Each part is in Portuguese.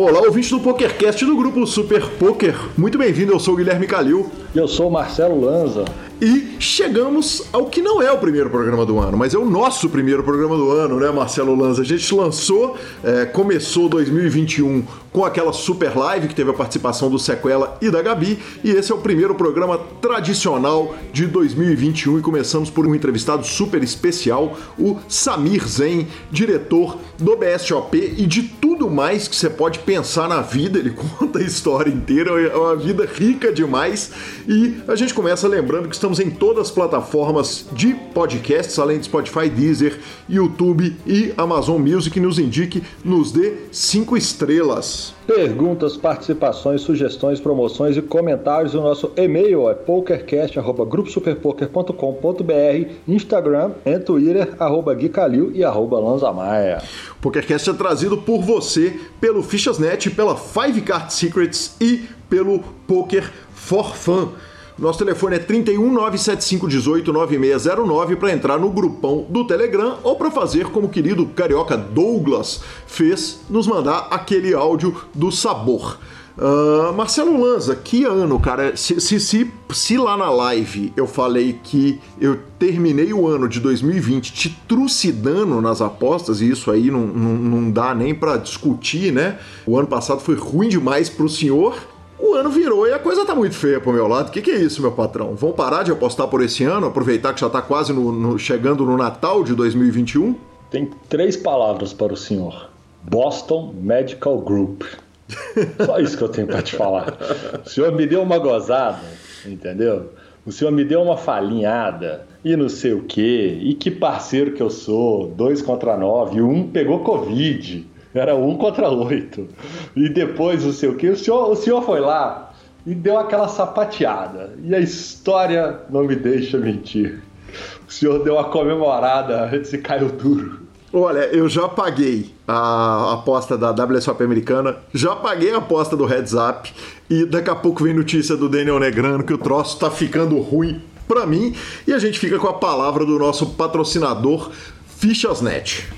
Olá, ouvinte do PokerCast do grupo Super Poker. Muito bem-vindo, eu sou o Guilherme Calil. Eu sou o Marcelo Lanza. E chegamos ao que não é o primeiro programa do ano, mas é o nosso primeiro programa do ano, né, Marcelo Lanza? A gente lançou, é, começou 2021 com aquela super live que teve a participação do Sequela e da Gabi, e esse é o primeiro programa tradicional de 2021 e começamos por um entrevistado super especial, o Samir Zen, diretor do BSOP e de tudo mais que você pode pensar na vida. Ele conta a história inteira, é uma vida rica demais. E a gente começa lembrando que estamos Estamos em todas as plataformas de podcasts, além de Spotify, Deezer, YouTube e Amazon Music. Nos indique, nos dê cinco estrelas. Perguntas, participações, sugestões, promoções e comentários. O nosso e-mail é pokercast.gruposuperpoker.com.br, Instagram e Twitter, arroba Gui Calil e arroba Lanzamaia. O PokerCast é trazido por você, pelo Fichasnet, pela Five Card Secrets e pelo Poker for Fun. Nosso telefone é 31 975 18 9609 para entrar no grupão do Telegram ou para fazer como o querido carioca Douglas fez, nos mandar aquele áudio do sabor. Uh, Marcelo Lanza, que ano, cara? Se, se, se, se, lá na live eu falei que eu terminei o ano de 2020 te trucidando nas apostas, e isso aí não, não, não dá nem para discutir, né? O ano passado foi ruim demais pro senhor o ano virou e a coisa tá muito feia pro meu lado. O que, que é isso, meu patrão? Vão parar de apostar por esse ano, aproveitar que já tá quase no, no, chegando no Natal de 2021? Tem três palavras para o senhor: Boston Medical Group. Só isso que eu tenho para te falar. O senhor me deu uma gozada, entendeu? O senhor me deu uma falinhada e não sei o quê. E que parceiro que eu sou, dois contra nove, um pegou Covid. Era um contra oito. E depois, não sei o que, o senhor, o senhor foi lá e deu aquela sapateada. E a história não me deixa mentir. O senhor deu uma comemorada antes e caiu duro. Olha, eu já paguei a aposta da WSOP americana, já paguei a aposta do Heads Up e daqui a pouco vem notícia do Daniel Negrano que o troço tá ficando ruim para mim e a gente fica com a palavra do nosso patrocinador Fichasnet.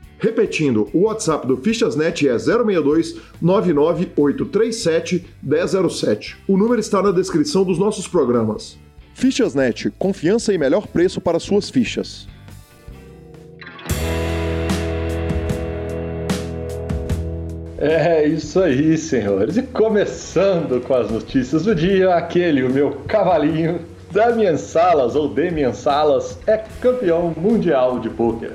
Repetindo, o WhatsApp do Fichasnet é 062 99837 1007. O número está na descrição dos nossos programas. Fichasnet, confiança e melhor preço para suas fichas. É isso aí, senhores. E começando com as notícias do dia, aquele, o meu cavalinho, Damian Salas, ou Damian Salas, é campeão mundial de pôquer.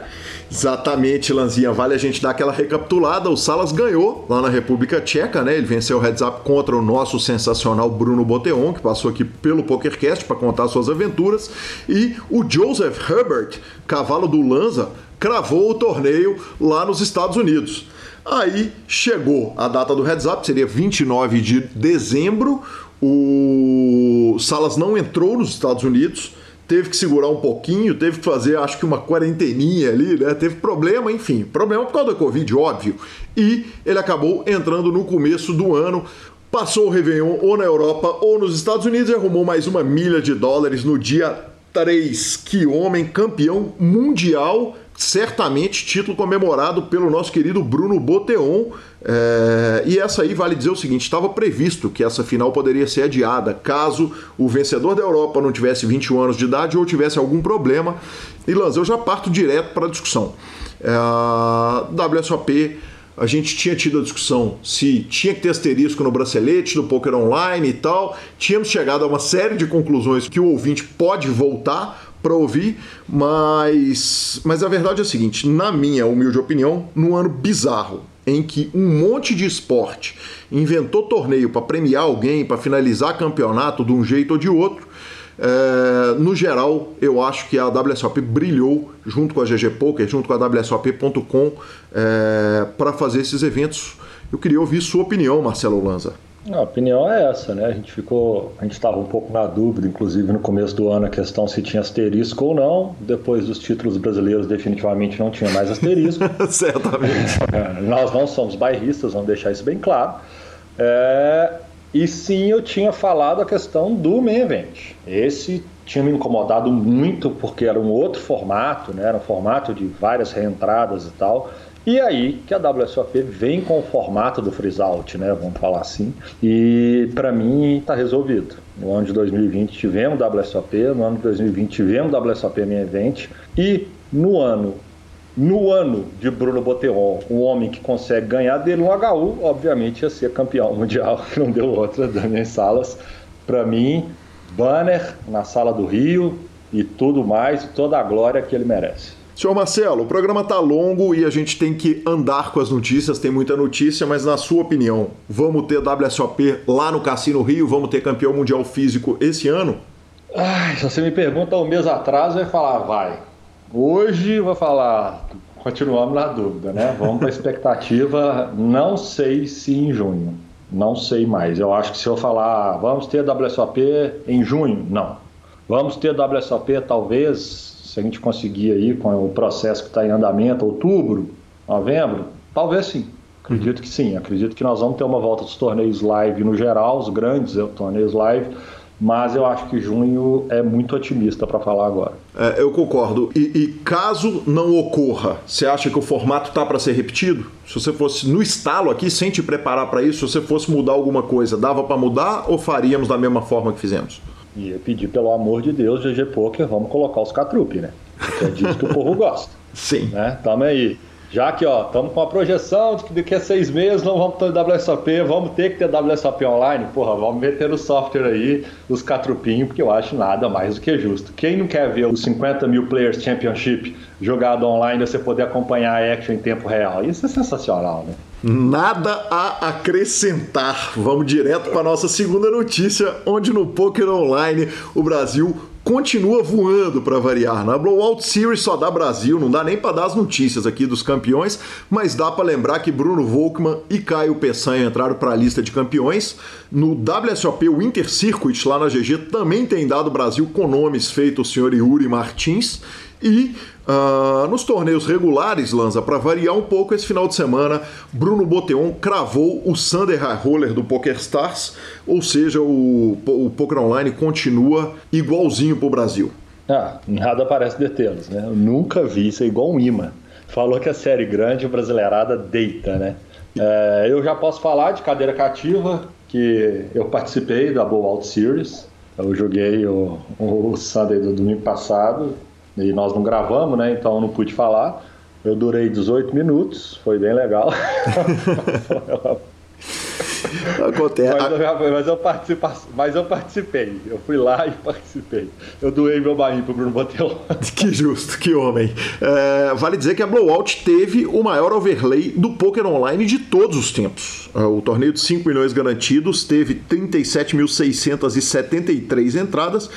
Exatamente, Lanzinha. Vale a gente dar aquela recapitulada. O Salas ganhou lá na República Tcheca, né? Ele venceu o heads up contra o nosso sensacional Bruno Boteon, que passou aqui pelo PokerCast para contar suas aventuras. E o Joseph Herbert, cavalo do Lanza, cravou o torneio lá nos Estados Unidos. Aí chegou a data do heads up, seria 29 de dezembro. O Salas não entrou nos Estados Unidos teve que segurar um pouquinho, teve que fazer, acho que uma quarenteninha ali, né? Teve problema, enfim, problema por causa da Covid, óbvio. E ele acabou entrando no começo do ano, passou o Réveillon ou na Europa ou nos Estados Unidos e arrumou mais uma milha de dólares no dia 3. Que homem, campeão mundial certamente título comemorado pelo nosso querido Bruno Boteon. É, e essa aí vale dizer o seguinte: estava previsto que essa final poderia ser adiada caso o vencedor da Europa não tivesse 21 anos de idade ou tivesse algum problema. E Lanz, eu já parto direto para a discussão. É, WSOP, a gente tinha tido a discussão se tinha que ter asterisco no bracelete do poker online e tal. Tínhamos chegado a uma série de conclusões que o ouvinte pode voltar para ouvir, mas, mas a verdade é a seguinte: na minha humilde opinião, num ano bizarro, em que um monte de esporte inventou torneio para premiar alguém, para finalizar campeonato de um jeito ou de outro, é, no geral, eu acho que a WSOP brilhou junto com a GG Poker, junto com a WSOP.com, é, para fazer esses eventos. Eu queria ouvir sua opinião, Marcelo Lanza. A opinião é essa, né? A gente ficou, a gente estava um pouco na dúvida, inclusive no começo do ano, a questão se tinha asterisco ou não. Depois dos títulos brasileiros, definitivamente não tinha mais asterisco. Certamente. É, nós não somos bairristas, vamos deixar isso bem claro. É, e sim, eu tinha falado a questão do main event. Esse tinha me incomodado muito porque era um outro formato, né? Era um formato de várias reentradas e tal. E aí que a WSOP vem com o formato do freeze out, né? Vamos falar assim. E para mim está resolvido. No ano de 2020 tivemos WSOP, no ano de 2020 tivemos WSOP Main Event e no ano no ano de Bruno Boteon, o homem que consegue ganhar dele um HU, obviamente ia ser campeão mundial, que não deu outra das minhas salas. Para mim, banner na sala do Rio e tudo mais, toda a glória que ele merece. Senhor Marcelo, o programa tá longo e a gente tem que andar com as notícias, tem muita notícia, mas na sua opinião, vamos ter WSOP lá no Cassino Rio? Vamos ter campeão mundial físico esse ano? Ai, se você me pergunta um mês atrás, eu ia falar, vai. Hoje vou falar, continuamos na dúvida, né? Vamos para a expectativa, não sei se em junho, não sei mais. Eu acho que se eu falar, vamos ter WSOP em junho, não. Vamos ter WSOP talvez se a gente conseguir aí com o processo que está em andamento, outubro, novembro, talvez sim. Acredito que sim. Acredito que nós vamos ter uma volta dos torneios live no geral, os grandes torneios live, mas eu acho que junho é muito otimista para falar agora. É, eu concordo. E, e, caso não ocorra, você acha que o formato tá para ser repetido? Se você fosse no estalo aqui, sem te preparar para isso, se você fosse mudar alguma coisa, dava para mudar ou faríamos da mesma forma que fizemos? E eu pedi, pelo amor de Deus, GG Poker, vamos colocar os catrupe, né? Porque é disso que o povo gosta. Sim. Né? Tamo aí. Já que, ó, estamos com a projeção de que daqui a seis meses não vamos ter WSOP, vamos ter que ter WSOP online, porra, vamos meter no software aí os catrupinhos, porque eu acho nada mais do que justo. Quem não quer ver os 50 mil Players Championship jogado online, você poder acompanhar a action em tempo real? Isso é sensacional, né? Nada a acrescentar. Vamos direto para nossa segunda notícia, onde no Poker Online o Brasil continua voando para variar. Na Blowout Series só dá Brasil, não dá nem para dar as notícias aqui dos campeões, mas dá para lembrar que Bruno Volkmann e Caio Peçanha entraram para a lista de campeões. No WSOP Winter Circuit lá na GG também tem dado Brasil com nomes feitos o senhor Yuri Martins e Uh, nos torneios regulares, Lanza, para variar um pouco esse final de semana, Bruno Boteon cravou o Sander High Roller do PokerStars, ou seja, o, o Poker Online continua igualzinho para o Brasil. Ah, nada parece detê-los, né? Eu nunca vi isso é igual um imã. Falou que a série grande, brasileirada deita, né? É, eu já posso falar de cadeira cativa, que eu participei da Bowl Out Series. Eu joguei o, o Sunday do domingo passado, e nós não gravamos, né? Então eu não pude falar. Eu durei 18 minutos, foi bem legal. Acontece. Mas eu, mas, eu mas eu participei. Eu fui lá e participei. Eu doei meu barrinho pro Bruno Botelho. Que justo, que homem. É, vale dizer que a Blowout teve o maior overlay do poker online de todos os tempos. É, o torneio de 5 milhões garantidos teve 37.673 entradas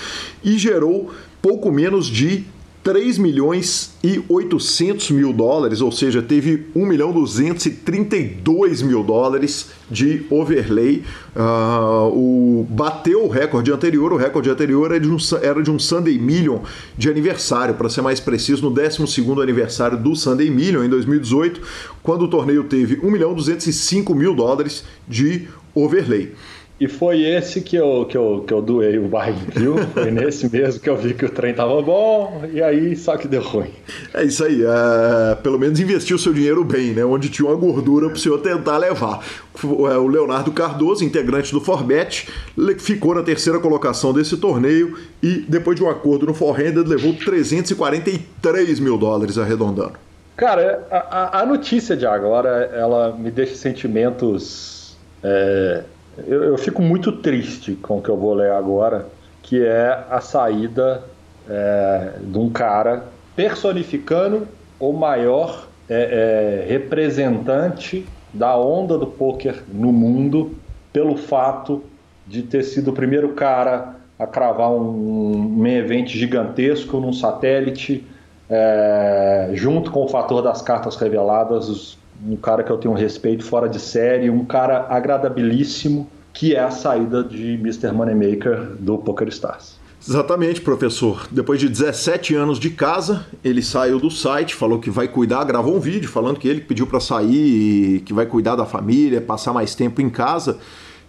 e gerou pouco menos de 3 milhões e 800 mil dólares, ou seja, teve 1 milhão 232 mil dólares de overlay. Uh, o, bateu o recorde anterior, o recorde anterior era de um, era de um Sunday Million de aniversário, para ser mais preciso, no 12 aniversário do Sunday Million, em 2018, quando o torneio teve 1 milhão 205 mil dólares de overlay. E foi esse que eu, que eu, que eu doei o barbecue. Foi nesse mesmo que eu vi que o trem tava bom, e aí só que deu ruim. É isso aí. É, pelo menos investiu seu dinheiro bem, né? Onde tinha uma gordura para o senhor tentar levar. É, o Leonardo Cardoso, integrante do Forbet, ficou na terceira colocação desse torneio e, depois de um acordo no Forhanded, levou 343 mil dólares arredondando. Cara, a, a notícia de agora, ela me deixa sentimentos. É eu, eu, fico muito triste com o que eu vou ler agora, que é a saída é, de um cara personificando o maior é, é, representante da onda do poker no mundo pelo fato de ter sido o primeiro cara a cravar um, um evento gigantesco num satélite, é, junto com o fator das cartas reveladas, um cara que eu tenho respeito fora de série, um cara agradabilíssimo, que é a saída de Mr. Moneymaker do PokerStars. Exatamente, professor. Depois de 17 anos de casa, ele saiu do site, falou que vai cuidar, gravou um vídeo falando que ele pediu para sair, que vai cuidar da família, passar mais tempo em casa.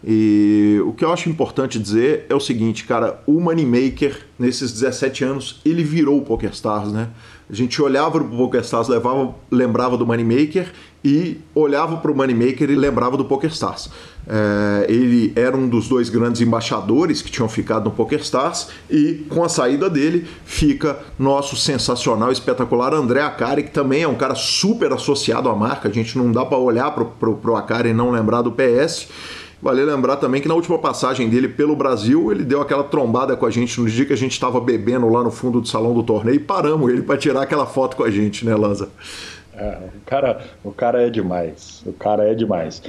E o que eu acho importante dizer é o seguinte, cara, o Moneymaker, nesses 17 anos, ele virou o PokerStars, né? A gente olhava para o PokerStars, levava, lembrava do Moneymaker e olhava para o Moneymaker e lembrava do PokerStars. É, ele era um dos dois grandes embaixadores que tinham ficado no PokerStars e com a saída dele fica nosso sensacional, espetacular André Akari, que também é um cara super associado à marca. A gente não dá para olhar para o Akari e não lembrar do PS. Vale lembrar também que na última passagem dele pelo Brasil, ele deu aquela trombada com a gente no dia que a gente estava bebendo lá no fundo do salão do torneio e paramos ele para tirar aquela foto com a gente, né, Lanza? O, cara, o cara é demais. O cara é demais.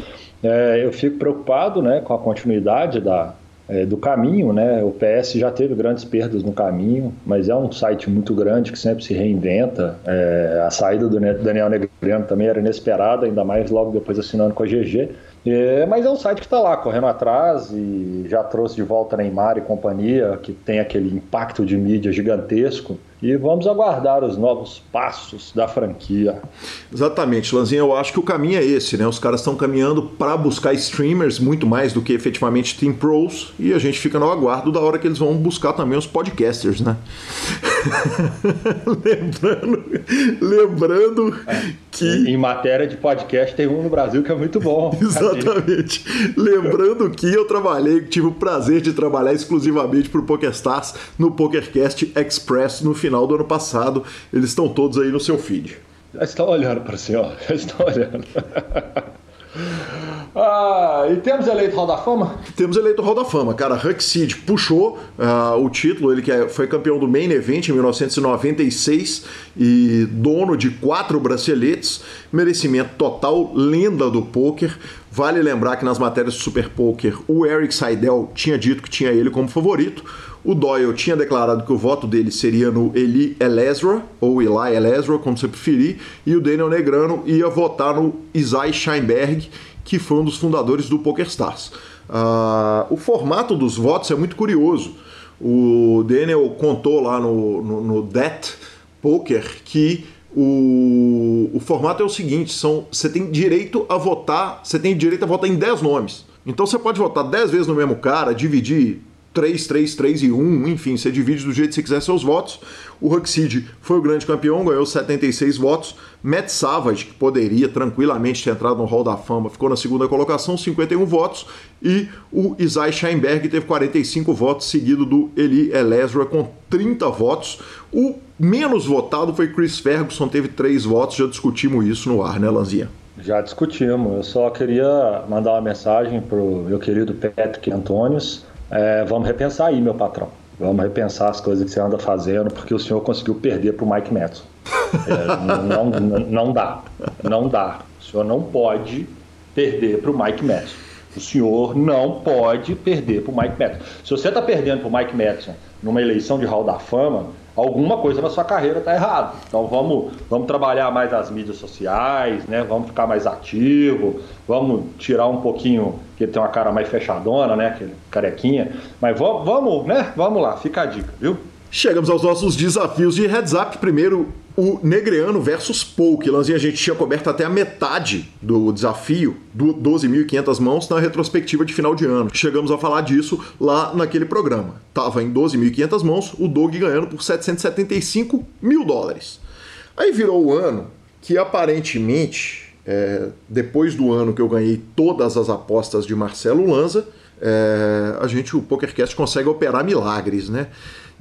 É, eu fico preocupado né, com a continuidade da, é, do caminho, né? O PS já teve grandes perdas no caminho, mas é um site muito grande que sempre se reinventa. É, a saída do Daniel Negreano também era inesperada, ainda mais logo depois assinando com a GG. É, mas é um site que está lá correndo atrás e já trouxe de volta Neymar e companhia, que tem aquele impacto de mídia gigantesco. E vamos aguardar os novos passos da franquia. Exatamente, Lanzinha. Eu acho que o caminho é esse, né? Os caras estão caminhando para buscar streamers muito mais do que efetivamente Team Pros e a gente fica no aguardo da hora que eles vão buscar também os podcasters, né? lembrando, lembrando é, que. Em matéria de podcast, tem um no Brasil que é muito bom. Exatamente. lembrando que eu trabalhei, tive o prazer de trabalhar exclusivamente para o PokerStars no PokerCast Express no final do ano passado. Eles estão todos aí no seu feed. Já estão olhando para o senhor, já estão olhando. Ah, e temos eleito Hall da Fama? Temos eleito Hall da Fama, cara. Huck Seed puxou uh, o título, ele que é, foi campeão do Main Event em 1996 e dono de quatro braceletes, merecimento total, lenda do poker. Vale lembrar que nas matérias do Super Poker, o Eric Seidel tinha dito que tinha ele como favorito. O Doyle tinha declarado que o voto dele seria no Eli Elezra, ou Eli Elezra, como você preferir, e o Daniel Negrano ia votar no Isai Scheinberg, que foi um dos fundadores do PokerStars. Uh, o formato dos votos é muito curioso. O Daniel contou lá no, no, no Poker que o, o formato é o seguinte: são, você tem direito a votar, você tem direito a votar em 10 nomes. Então você pode votar 10 vezes no mesmo cara, dividir 3, 3, 3 e 1, enfim, você divide do jeito que você quiser seus votos. O Huxid foi o grande campeão, ganhou 76 votos. Matt Savage, que poderia tranquilamente ter entrado no Hall da Fama, ficou na segunda colocação, 51 votos. E o Isai Scheinberg teve 45 votos, seguido do Eli Elezra com 30 votos. O menos votado foi Chris Ferguson, teve 3 votos, já discutimos isso no ar, né, Lanzinha? Já discutimos. Eu só queria mandar uma mensagem para o meu querido Patrick Antônios é, vamos repensar aí, meu patrão. Vamos repensar as coisas que você anda fazendo, porque o senhor conseguiu perder para o Mike Madison. É, não, não, não dá. Não dá. O senhor não pode perder para o Mike Madison. O senhor não pode perder para o Mike Madison. Se você está perdendo para o Mike Madison numa eleição de Hall da Fama, alguma coisa na sua carreira está errada. Então vamos, vamos trabalhar mais as mídias sociais, né? Vamos ficar mais ativo, vamos tirar um pouquinho que ele tem uma cara mais fechadona, né? Aquele carequinha. Mas vamos, vamos, né? Vamos lá, fica a dica, viu? Chegamos aos nossos desafios de heads up. Primeiro, o Negreano versus Poke. Lanzinha, a gente tinha coberto até a metade do desafio, do 12.500 mãos, na retrospectiva de final de ano. Chegamos a falar disso lá naquele programa. Tava em 12.500 mãos, o Dog ganhando por 775 mil dólares. Aí virou o ano que aparentemente, é, depois do ano que eu ganhei todas as apostas de Marcelo Lanza, é, a gente, o PokerCast, consegue operar milagres, né?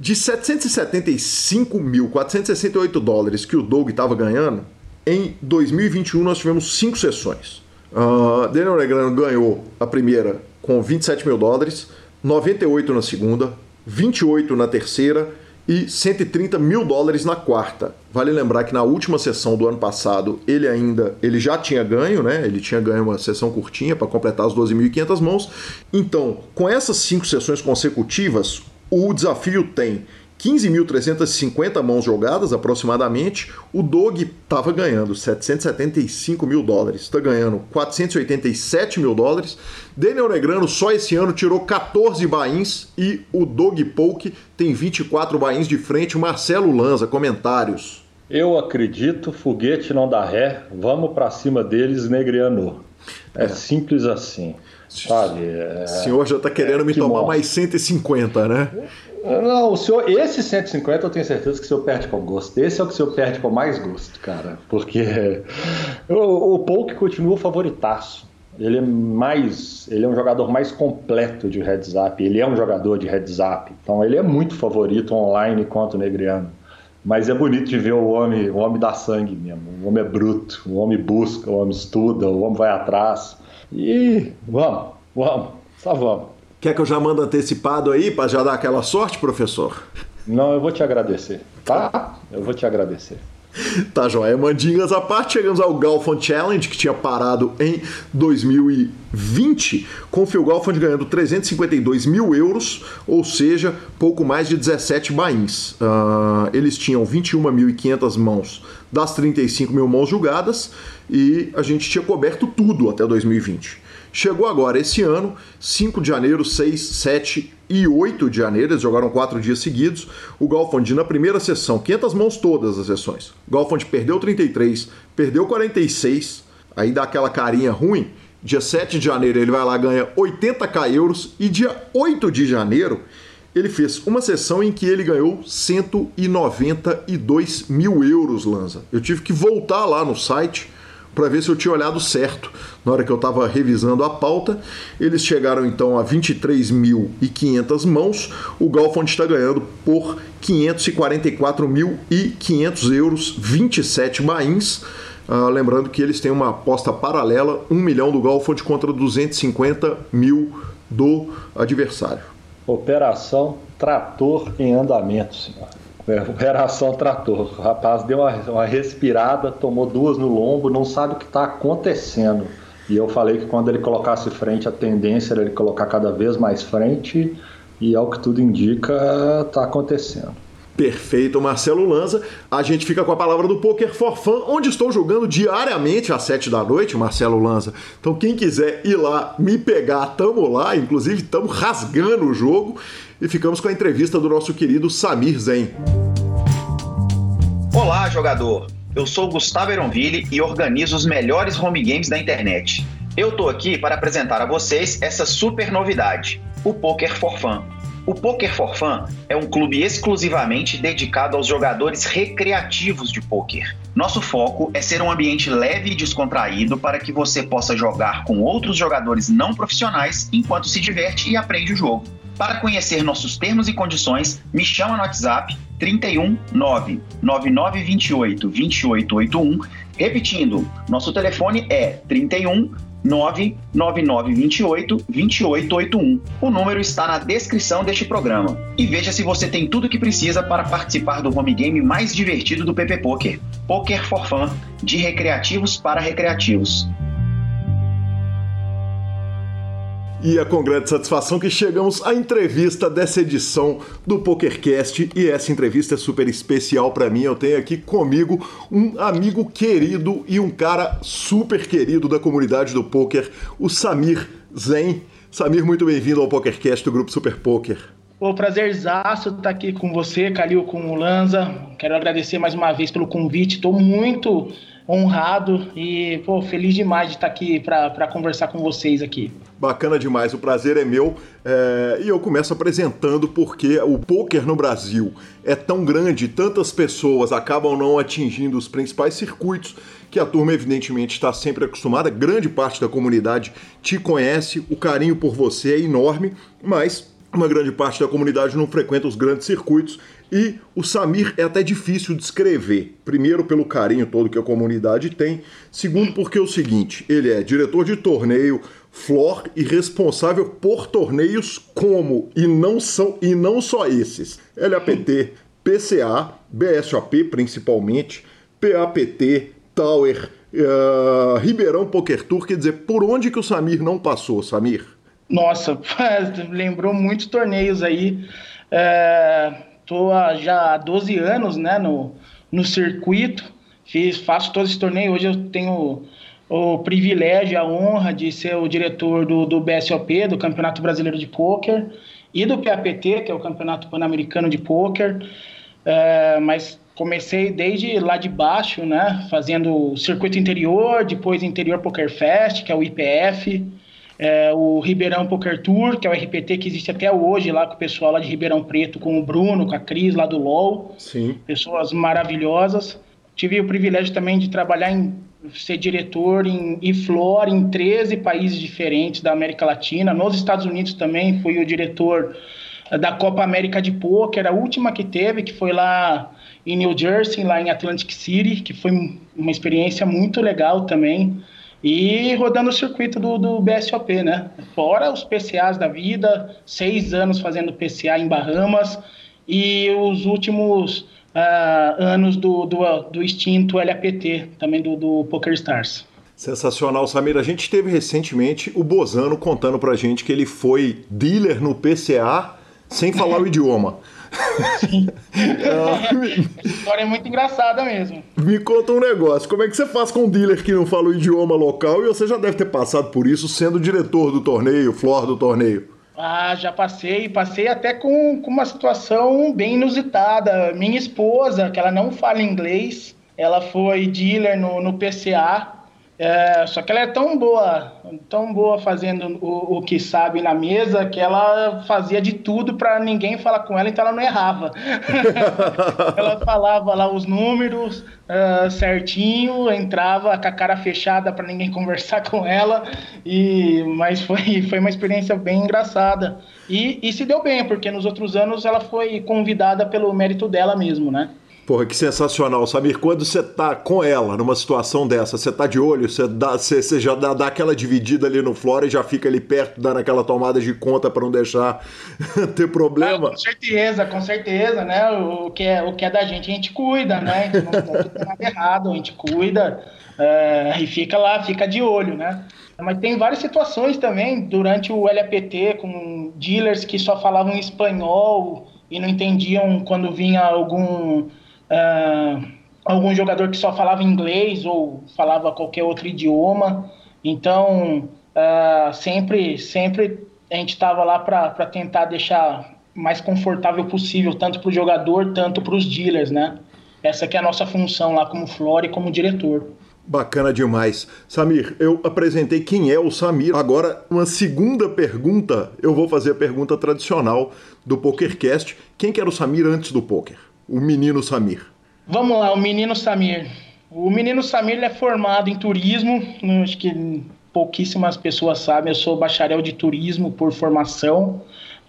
De 775.468 dólares que o Doug estava ganhando, em 2021 nós tivemos cinco sessões. Uh, Daniel Negrano ganhou a primeira com 27 mil dólares, 98 na segunda, 28 na terceira e 130 mil dólares na quarta. Vale lembrar que na última sessão do ano passado ele ainda ele já tinha ganho, né? Ele tinha ganho uma sessão curtinha para completar as 12.500 mãos. Então, com essas cinco sessões consecutivas, o desafio tem 15.350 mãos jogadas aproximadamente. O Dog estava ganhando 775 mil dólares, está ganhando 487 mil dólares. Daniel Negrano só esse ano tirou 14 bains e o Dog Poke tem 24 bains de frente. Marcelo Lanza, comentários. Eu acredito, foguete não dá ré, vamos para cima deles, Negriano. É, é, simples assim. Sabe? É, o senhor já está querendo é, me tomar mais 150, né? Não, o senhor, esse 150 eu tenho certeza que o senhor perde com gosto. Esse é o que o senhor perde com mais gosto, cara. Porque o, o Polk continua favoritaço. Ele é mais. Ele é um jogador mais completo de heads up. Ele é um jogador de heads up. Então ele é muito favorito online contra o Negriano. Mas é bonito de ver o homem, o homem dá sangue mesmo. O homem é bruto, o homem busca, o homem estuda, o homem vai atrás. E vamos, vamos, só vamos. Quer que eu já mando antecipado aí para já dar aquela sorte, professor? Não, eu vou te agradecer, tá? Eu vou te agradecer. Tá joia, mandingas à parte, chegamos ao Galfond Challenge, que tinha parado em 2020, com o Phil Galfond ganhando 352 mil euros, ou seja, pouco mais de 17 bains. Uh, eles tinham 21.500 mãos das 35 mil mãos julgadas e a gente tinha coberto tudo até 2020. Chegou agora esse ano, 5 de janeiro, 6, 7 e 8 de janeiro, eles jogaram quatro dias seguidos. O Galfond na primeira sessão, 500 mãos todas as sessões. O Galfond perdeu 33, perdeu 46, aí dá aquela carinha ruim. Dia 7 de janeiro ele vai lá ganha 80k euros e dia 8 de janeiro ele fez uma sessão em que ele ganhou 192 mil euros, Lanza. Eu tive que voltar lá no site para ver se eu tinha olhado certo na hora que eu estava revisando a pauta. Eles chegaram então a 23.500 mãos. O Galfond está ganhando por 544.500 euros, 27 bains. Uh, lembrando que eles têm uma aposta paralela, 1 milhão do Galfond contra 250 mil do adversário. Operação Trator em andamento, senhor. Operação Trator. O rapaz deu uma, uma respirada, tomou duas no lombo, não sabe o que está acontecendo. E eu falei que quando ele colocasse frente, a tendência era ele colocar cada vez mais frente, e ao que tudo indica, está acontecendo. Perfeito, Marcelo Lanza. A gente fica com a palavra do Poker for Fun, onde estou jogando diariamente às 7 da noite, Marcelo Lanza. Então, quem quiser ir lá me pegar, tamo lá. Inclusive, estamos rasgando o jogo. E ficamos com a entrevista do nosso querido Samir Zen. Olá, jogador. Eu sou Gustavo Eronville e organizo os melhores home games da internet. Eu tô aqui para apresentar a vocês essa super novidade, o Poker for Fun. O Poker for Fun é um clube exclusivamente dedicado aos jogadores recreativos de poker. Nosso foco é ser um ambiente leve e descontraído para que você possa jogar com outros jogadores não profissionais enquanto se diverte e aprende o jogo. Para conhecer nossos termos e condições, me chama no WhatsApp 31 9928 2881. Repetindo, nosso telefone é 31 99928 2881. O número está na descrição deste programa. E veja se você tem tudo o que precisa para participar do home game mais divertido do PP Poker. Poker for Fun, de recreativos para recreativos. E é com grande satisfação que chegamos à entrevista dessa edição do PokerCast. E essa entrevista é super especial para mim. Eu tenho aqui comigo um amigo querido e um cara super querido da comunidade do poker, o Samir Zen. Samir, muito bem-vindo ao PokerCast do Grupo Super Poker. O prazerzaço estar aqui com você, Calil, com o Lanza. Quero agradecer mais uma vez pelo convite. Estou muito honrado e pô, feliz demais de estar aqui para conversar com vocês aqui. Bacana demais, o prazer é meu. É, e eu começo apresentando porque o poker no Brasil é tão grande, tantas pessoas acabam não atingindo os principais circuitos que a turma evidentemente está sempre acostumada, grande parte da comunidade te conhece, o carinho por você é enorme, mas uma grande parte da comunidade não frequenta os grandes circuitos e o Samir é até difícil de escrever. Primeiro, pelo carinho todo que a comunidade tem. Segundo, porque é o seguinte: ele é diretor de torneio, Flor e responsável por torneios como, e não, são, e não só esses: LAPT, PCA, BSOP principalmente, PAPT, Tower, uh, Ribeirão Poker Tour. Quer dizer, por onde que o Samir não passou, Samir? Nossa, lembrou muitos torneios aí. É Estou já há 12 anos né, no, no circuito, fiz, faço todos esses torneios. Hoje eu tenho o privilégio, a honra de ser o diretor do, do BSOP, do Campeonato Brasileiro de Pôquer, e do PAPT, que é o Campeonato Pan-Americano de Pôquer. É, mas comecei desde lá de baixo, né, fazendo circuito interior, depois interior Poker Fest, que é o IPF, é, o Ribeirão Poker Tour, que é o RPT que existe até hoje lá com o pessoal lá de Ribeirão Preto, com o Bruno, com a Cris lá do LOL. Sim. Pessoas maravilhosas. Tive o privilégio também de trabalhar em ser diretor em IFLOR em 13 países diferentes da América Latina. Nos Estados Unidos também fui o diretor da Copa América de Poker, a última que teve, que foi lá em New Jersey, lá em Atlantic City, que foi uma experiência muito legal também. E rodando o circuito do, do BSOP, né? Fora os PCAs da vida, seis anos fazendo PCA em Bahamas e os últimos uh, anos do, do, do extinto LAPT, também do, do Poker Stars. Sensacional, Samir. A gente teve recentemente o Bozano contando pra gente que ele foi dealer no PCA sem falar o idioma. Sim. Essa história é muito engraçada mesmo. Me conta um negócio: como é que você faz com um dealer que não fala o idioma local e você já deve ter passado por isso sendo diretor do torneio, flor do torneio? Ah, já passei, passei até com, com uma situação bem inusitada. Minha esposa, que ela não fala inglês, ela foi dealer no, no PCA é, só que ela é tão boa, tão boa fazendo o, o que sabe na mesa que ela fazia de tudo para ninguém falar com ela, então ela não errava. ela falava lá os números uh, certinho, entrava com a cara fechada para ninguém conversar com ela, e mas foi, foi uma experiência bem engraçada. E, e se deu bem, porque nos outros anos ela foi convidada pelo mérito dela mesmo, né? Porra, que sensacional, Samir. Quando você tá com ela numa situação dessa, você tá de olho, você, dá, você, você já dá, dá, aquela dividida ali no Flora e já fica ali perto, dando aquela tomada de conta para não deixar ter problema. Ah, com certeza, com certeza, né? O que, é, o que é da gente, a gente cuida, né? A gente não ter nada errado, a gente cuida é, e fica lá, fica de olho, né? Mas tem várias situações também durante o LAPT com dealers que só falavam espanhol e não entendiam quando vinha algum uh, algum jogador que só falava inglês ou falava qualquer outro idioma. Então, uh, sempre, sempre a gente estava lá para tentar deixar mais confortável possível, tanto para o jogador, tanto para os dealers, né? Essa que é a nossa função lá como Flora e como diretor. Bacana demais. Samir, eu apresentei quem é o Samir. Agora, uma segunda pergunta, eu vou fazer a pergunta tradicional do PokerCast. Quem que era o Samir antes do poker? O menino Samir? Vamos lá, o menino Samir. O menino Samir é formado em turismo, acho que pouquíssimas pessoas sabem, eu sou bacharel de turismo por formação.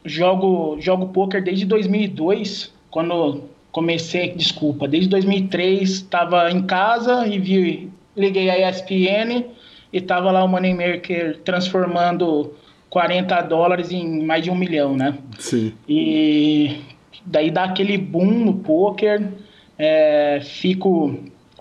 Jogo jogo poker desde 2002, quando comecei, desculpa, desde 2003 estava em casa e vi, liguei a ESPN e estava lá o Moneymaker transformando 40 dólares em mais de um milhão, né? Sim. E daí dá aquele boom no poker, é, fico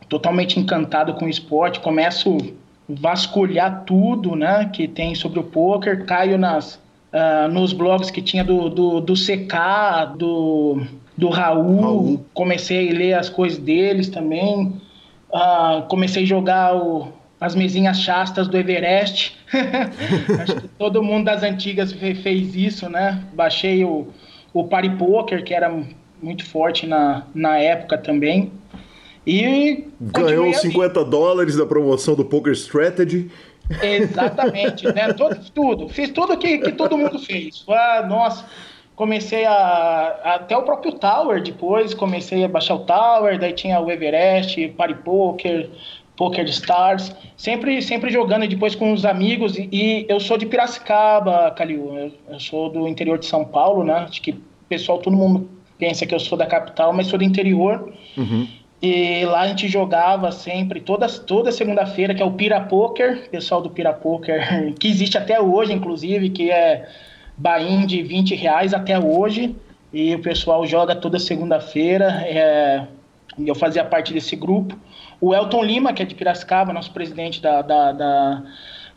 totalmente encantado com o esporte, começo a vasculhar tudo né, que tem sobre o poker, caio nas, uh, nos blogs que tinha do, do, do CK, do, do Raul, Raul, comecei a ler as coisas deles também, uh, comecei a jogar o, as mesinhas chastas do Everest. Acho que todo mundo das antigas fez isso, né? Baixei o, o Party Poker, que era muito forte na, na época também. E ganhou os 50 dólares da promoção do Poker Strategy. Exatamente, né? Todo, tudo. Fiz tudo que, que todo mundo fez. Ah, nossa, comecei a. Até o próprio Tower depois, comecei a baixar o Tower, daí tinha o Everest, Party Poker, Poker Stars, sempre, sempre jogando depois com os amigos. E, e eu sou de Piracicaba, Calil. Eu, eu, sou do interior de São Paulo, né? Acho que pessoal, todo mundo pensa que eu sou da capital, mas sou do interior. Uhum. E lá a gente jogava sempre, toda, toda segunda-feira, que é o Pira Poker, pessoal do Pira Poker, que existe até hoje, inclusive, que é bain de 20 reais até hoje. E o pessoal joga toda segunda-feira. É, eu fazia parte desse grupo. O Elton Lima, que é de Piracicaba, nosso presidente da, da, da,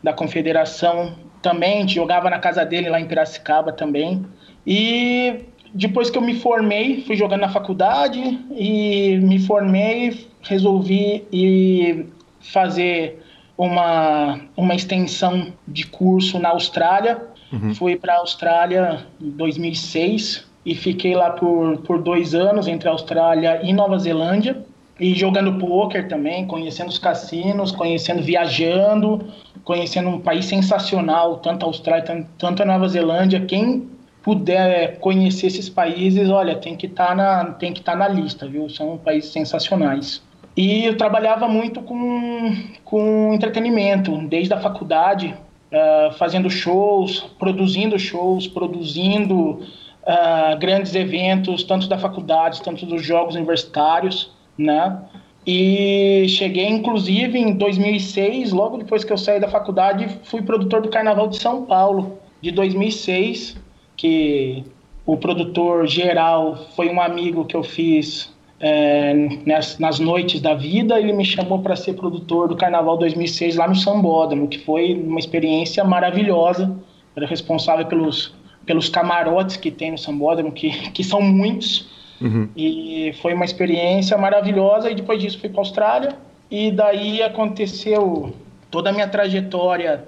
da confederação, também jogava na casa dele lá em Piracicaba também. E depois que eu me formei, fui jogando na faculdade e me formei, resolvi ir fazer uma, uma extensão de curso na Austrália. Uhum. Fui para a Austrália em 2006 e fiquei lá por, por dois anos entre a Austrália e Nova Zelândia. E jogando poker também, conhecendo os cassinos, conhecendo, viajando, conhecendo um país sensacional, tanto a Austrália, tanto a Nova Zelândia. Quem puder conhecer esses países, olha, tem que estar tá na, tem que tá na lista, viu? São países sensacionais. E eu trabalhava muito com, com entretenimento, desde a faculdade, uh, fazendo shows, produzindo shows, produzindo uh, grandes eventos, tanto da faculdade, tanto dos jogos universitários né? E cheguei, inclusive, em 2006, logo depois que eu saí da faculdade, fui produtor do Carnaval de São Paulo, de 2006, que o produtor geral foi um amigo que eu fiz é, nas, nas, noites da vida, ele me chamou para ser produtor do Carnaval 2006 lá no Sambódromo, que foi uma experiência maravilhosa. Era responsável pelos, pelos camarotes que tem no Sambódromo, que, que são muitos. Uhum. E foi uma experiência maravilhosa. E depois disso fui para a Austrália. E daí aconteceu toda a minha trajetória.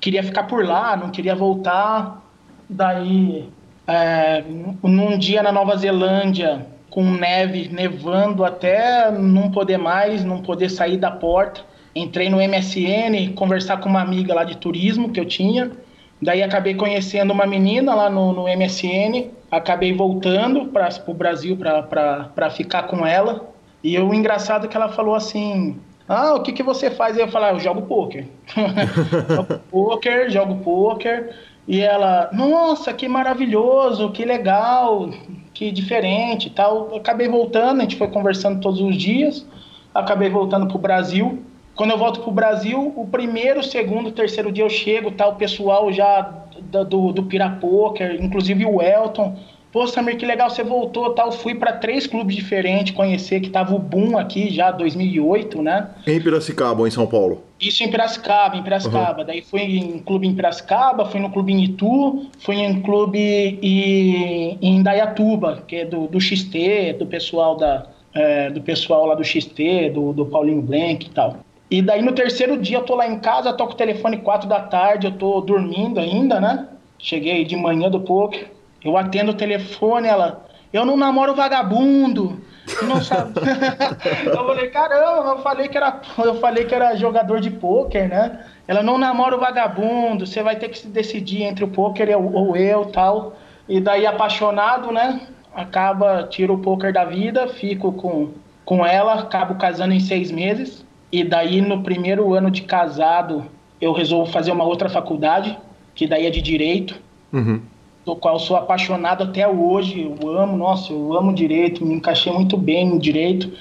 Queria ficar por lá, não queria voltar. Daí, é, num dia na Nova Zelândia, com neve, nevando até não poder mais, não poder sair da porta. Entrei no MSN, conversar com uma amiga lá de turismo que eu tinha. Daí acabei conhecendo uma menina lá no, no MSN, acabei voltando para o Brasil para ficar com ela. E o engraçado é que ela falou assim: Ah, o que, que você faz? Eu falei: ah, Eu jogo pôquer. jogo pôquer, jogo pôquer. E ela: Nossa, que maravilhoso, que legal, que diferente tal. Acabei voltando, a gente foi conversando todos os dias. Acabei voltando para o Brasil. Quando eu volto pro Brasil, o primeiro, segundo, terceiro dia eu chego, tá o pessoal já do, do Pirapoker, inclusive o Elton. Pô, Samir, que legal você voltou, tal. Fui para três clubes diferentes conhecer, que tava o boom aqui já 2008, né? Em Piracicaba ou em São Paulo? Isso em Piracicaba, em Piracicaba. Uhum. Daí fui em clube em Piracicaba, fui no clube em Itu, fui em clube em, em Dayatuba, que é do, do XT, do pessoal da, é, do pessoal lá do XT, do, do Paulinho Blank e tal. E daí no terceiro dia eu tô lá em casa, toco o telefone quatro da tarde, eu tô dormindo ainda, né? Cheguei de manhã do poker, eu atendo o telefone, ela, eu não namoro vagabundo. Não sabe. eu falei, caramba, eu falei que era, eu falei que era jogador de pôquer, né? Ela não namora o vagabundo, você vai ter que se decidir entre o pôquer ou eu, tal. E daí apaixonado, né? Acaba, tiro o pôquer da vida, fico com, com ela, acabo casando em seis meses. E daí, no primeiro ano de casado, eu resolvo fazer uma outra faculdade, que daí é de Direito, uhum. do qual sou apaixonado até hoje. Eu amo, nossa, eu amo Direito, me encaixei muito bem no Direito.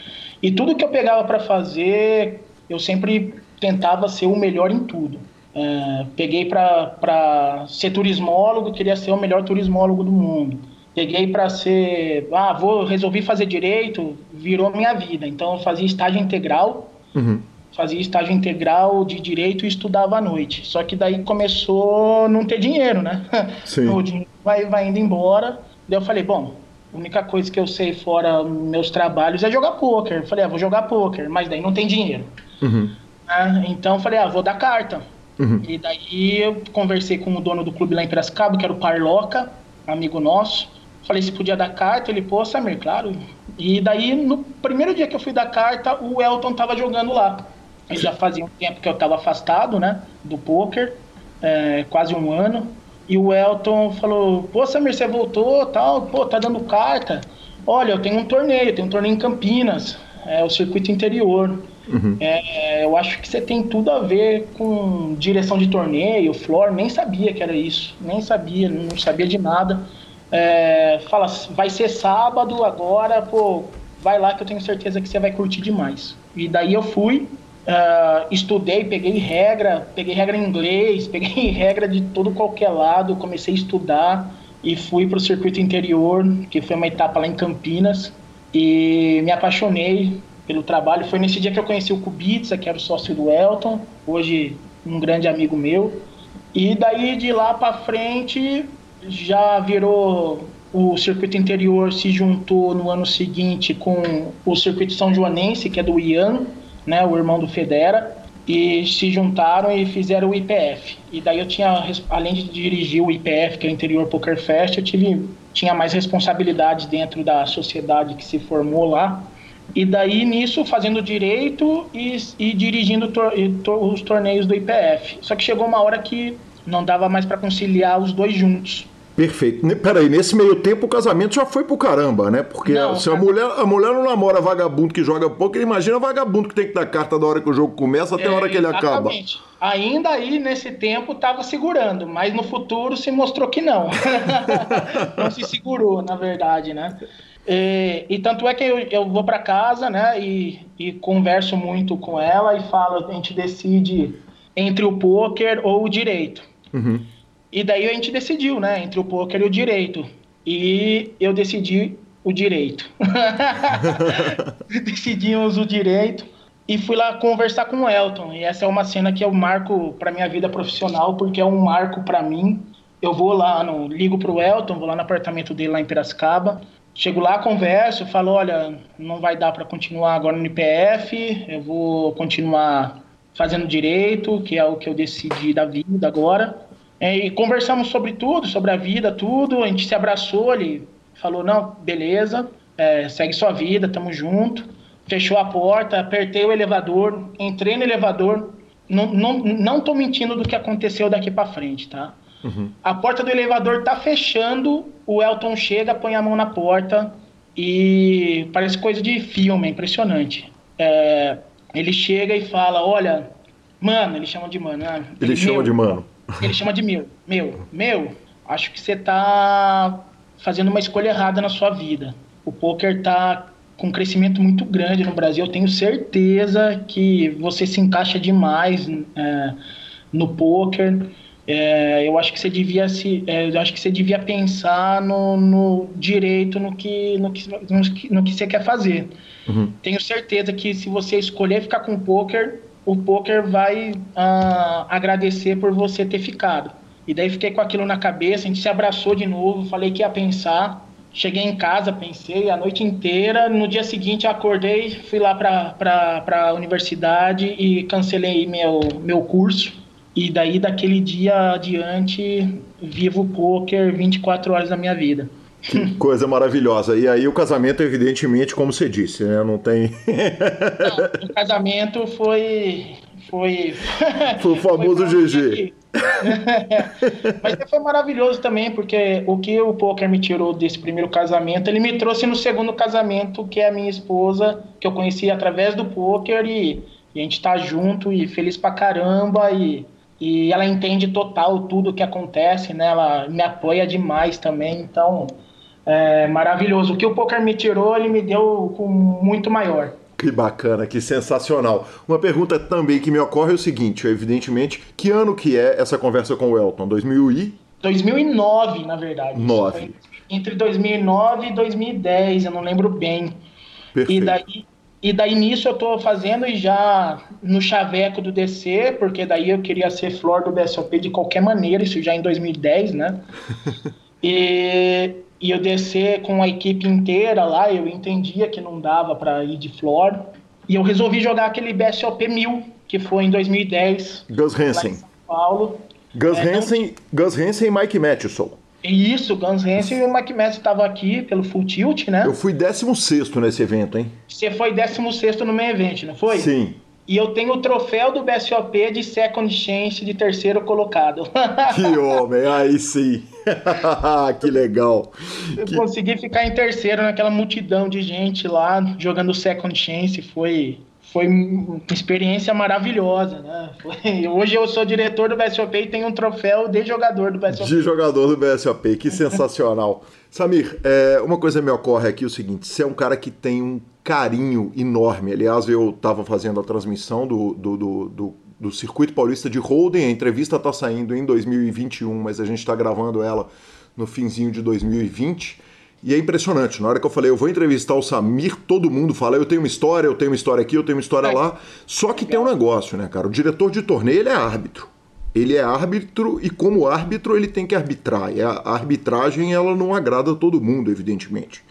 E tudo que eu pegava para fazer, eu sempre tentava ser o melhor em tudo. É, peguei para ser turismólogo, queria ser o melhor turismólogo do mundo. Peguei para ser, ah, vou resolvi fazer direito, virou minha vida. Então eu fazia estágio integral Uhum. Fazia estágio integral de direito e estudava à noite. Só que daí começou a não ter dinheiro, né? Sim. o dinheiro vai, vai indo embora. Daí eu falei, bom, a única coisa que eu sei fora meus trabalhos é jogar. Eu falei, ah, vou jogar pôquer, mas daí não tem dinheiro. Uhum. Ah, então falei, ah, vou dar carta. Uhum. E daí eu conversei com o dono do clube lá em Piracicaba, que era o Parloca, amigo nosso. Falei se podia dar carta, ele, pô, Samir, claro. E daí, no primeiro dia que eu fui dar carta, o Elton tava jogando lá. Ele já fazia um tempo que eu tava afastado, né, do poker, é, quase um ano. E o Elton falou, pô, Samir, você voltou, tal, pô, tá dando carta. Olha, eu tenho um torneio, tenho um torneio em Campinas, é o circuito interior. Uhum. É, eu acho que você tem tudo a ver com direção de torneio, floor, nem sabia que era isso, nem sabia, não sabia de nada é, fala, vai ser sábado agora, pô, vai lá que eu tenho certeza que você vai curtir demais. E daí eu fui, uh, estudei, peguei regra, peguei regra em inglês, peguei regra de todo qualquer lado, comecei a estudar e fui para o circuito interior, que foi uma etapa lá em Campinas, e me apaixonei pelo trabalho. Foi nesse dia que eu conheci o Kubica, que era o sócio do Elton, hoje um grande amigo meu. E daí de lá para frente já virou o circuito interior se juntou no ano seguinte com o circuito São Joanense, que é do Ian, né, o irmão do Federa, e se juntaram e fizeram o IPF. E daí eu tinha, além de dirigir o IPF, que é o Interior Poker Fest, eu tive, tinha mais responsabilidades dentro da sociedade que se formou lá. E daí nisso fazendo direito e, e dirigindo tor e os torneios do IPF. Só que chegou uma hora que não dava mais para conciliar os dois juntos. Perfeito. Peraí, nesse meio tempo o casamento já foi pro caramba, né? Porque não, se a mulher, a mulher não namora vagabundo que joga poker, imagina vagabundo que tem que dar carta da hora que o jogo começa até a hora que ele exatamente. acaba. Ainda aí, nesse tempo, tava segurando, mas no futuro se mostrou que não. não se segurou, na verdade, né? E, e tanto é que eu, eu vou para casa, né? E, e converso muito com ela e falo, a gente decide entre o poker ou o direito. Uhum. E daí a gente decidiu, né, entre o poker e o direito. E eu decidi o direito. Decidimos o direito e fui lá conversar com o Elton. E essa é uma cena que eu marco para minha vida profissional, porque é um marco para mim. Eu vou lá, no, ligo pro Elton, vou lá no apartamento dele lá em Piracicaba. Chego lá, converso, falo, olha, não vai dar para continuar agora no IPF, eu vou continuar fazendo direito, que é o que eu decidi da vida agora. É, e conversamos sobre tudo, sobre a vida, tudo. A gente se abraçou, ele falou: não, beleza, é, segue sua vida, tamo junto. Fechou a porta, apertei o elevador, entrei no elevador. Não, não, não tô mentindo do que aconteceu daqui para frente, tá? Uhum. A porta do elevador tá fechando, o Elton chega, põe a mão na porta e parece coisa de filme, é impressionante. É, ele chega e fala: Olha, mano, ele chama de mano. Ele, ele chama de mano. Ele chama de meu. Meu, meu, acho que você tá fazendo uma escolha errada na sua vida. O poker tá com um crescimento muito grande no Brasil. Eu tenho certeza que você se encaixa demais é, no poker. É, eu acho que você devia se, é, eu acho que você devia pensar no, no direito, no que, no que, no que, no que você quer fazer. Uhum. Tenho certeza que se você escolher ficar com o poker, o poker vai uh, agradecer por você ter ficado. E daí fiquei com aquilo na cabeça, a gente se abraçou de novo, falei que ia pensar. Cheguei em casa, pensei a noite inteira. No dia seguinte acordei, fui lá para a universidade e cancelei meu, meu curso. E daí, daquele dia adiante, vivo o poker 24 horas da minha vida. Que coisa maravilhosa. E aí o casamento, evidentemente, como você disse, né? Não tem. Não, o casamento foi. Foi. Foi o famoso foi GG. Mas foi maravilhoso também, porque o que o poker me tirou desse primeiro casamento, ele me trouxe no segundo casamento, que é a minha esposa, que eu conheci através do poker, e, e a gente tá junto e feliz pra caramba. E, e ela entende total tudo o que acontece, né? Ela me apoia demais também, então é, maravilhoso. O que o poker me tirou, ele me deu com muito maior. Que bacana, que sensacional. Uma pergunta também que me ocorre é o seguinte, evidentemente, que ano que é essa conversa com o Elton? 2000 e... 2009, na verdade. 9. Entre 2009 e 2010, eu não lembro bem. Perfeito. E daí, e daí nisso eu tô fazendo e já no chaveco do DC, porque daí eu queria ser flor do BSOP de qualquer maneira, isso já em 2010, né? e e eu descer com a equipe inteira lá, eu entendia que não dava para ir de floor. E eu resolvi jogar aquele BSOP 1000, que foi em 2010. Gus Hansen. São Paulo. Gus, é, Hansen, não... Gus Hansen e Mike Matheson. Isso, Gus Hansen e o Mike Matheson estavam aqui pelo Full Tilt, né? Eu fui 16 nesse evento, hein? Você foi 16 no meu evento, não foi? Sim. E eu tenho o troféu do BSOP de Second Chance de terceiro colocado. Que homem, aí sim. que legal. Eu que... consegui ficar em terceiro naquela multidão de gente lá jogando Second Chance. Foi, foi uma experiência maravilhosa, né? Foi... Hoje eu sou diretor do BSOP e tenho um troféu de jogador do BSOP. De jogador do BSOP, que sensacional. Samir, é, uma coisa me ocorre aqui é o seguinte: você é um cara que tem um carinho enorme. Aliás, eu estava fazendo a transmissão do, do, do, do, do Circuito Paulista de Holden, a entrevista está saindo em 2021, mas a gente está gravando ela no finzinho de 2020. E é impressionante, na hora que eu falei, eu vou entrevistar o Samir, todo mundo fala, eu tenho uma história, eu tenho uma história aqui, eu tenho uma história é. lá. Só que tem um negócio, né, cara? O diretor de torneio, ele é árbitro. ele é árbitro e como árbitro ele tem que arbitrar. E a arbitragem ela não agrada todo mundo, evidentemente.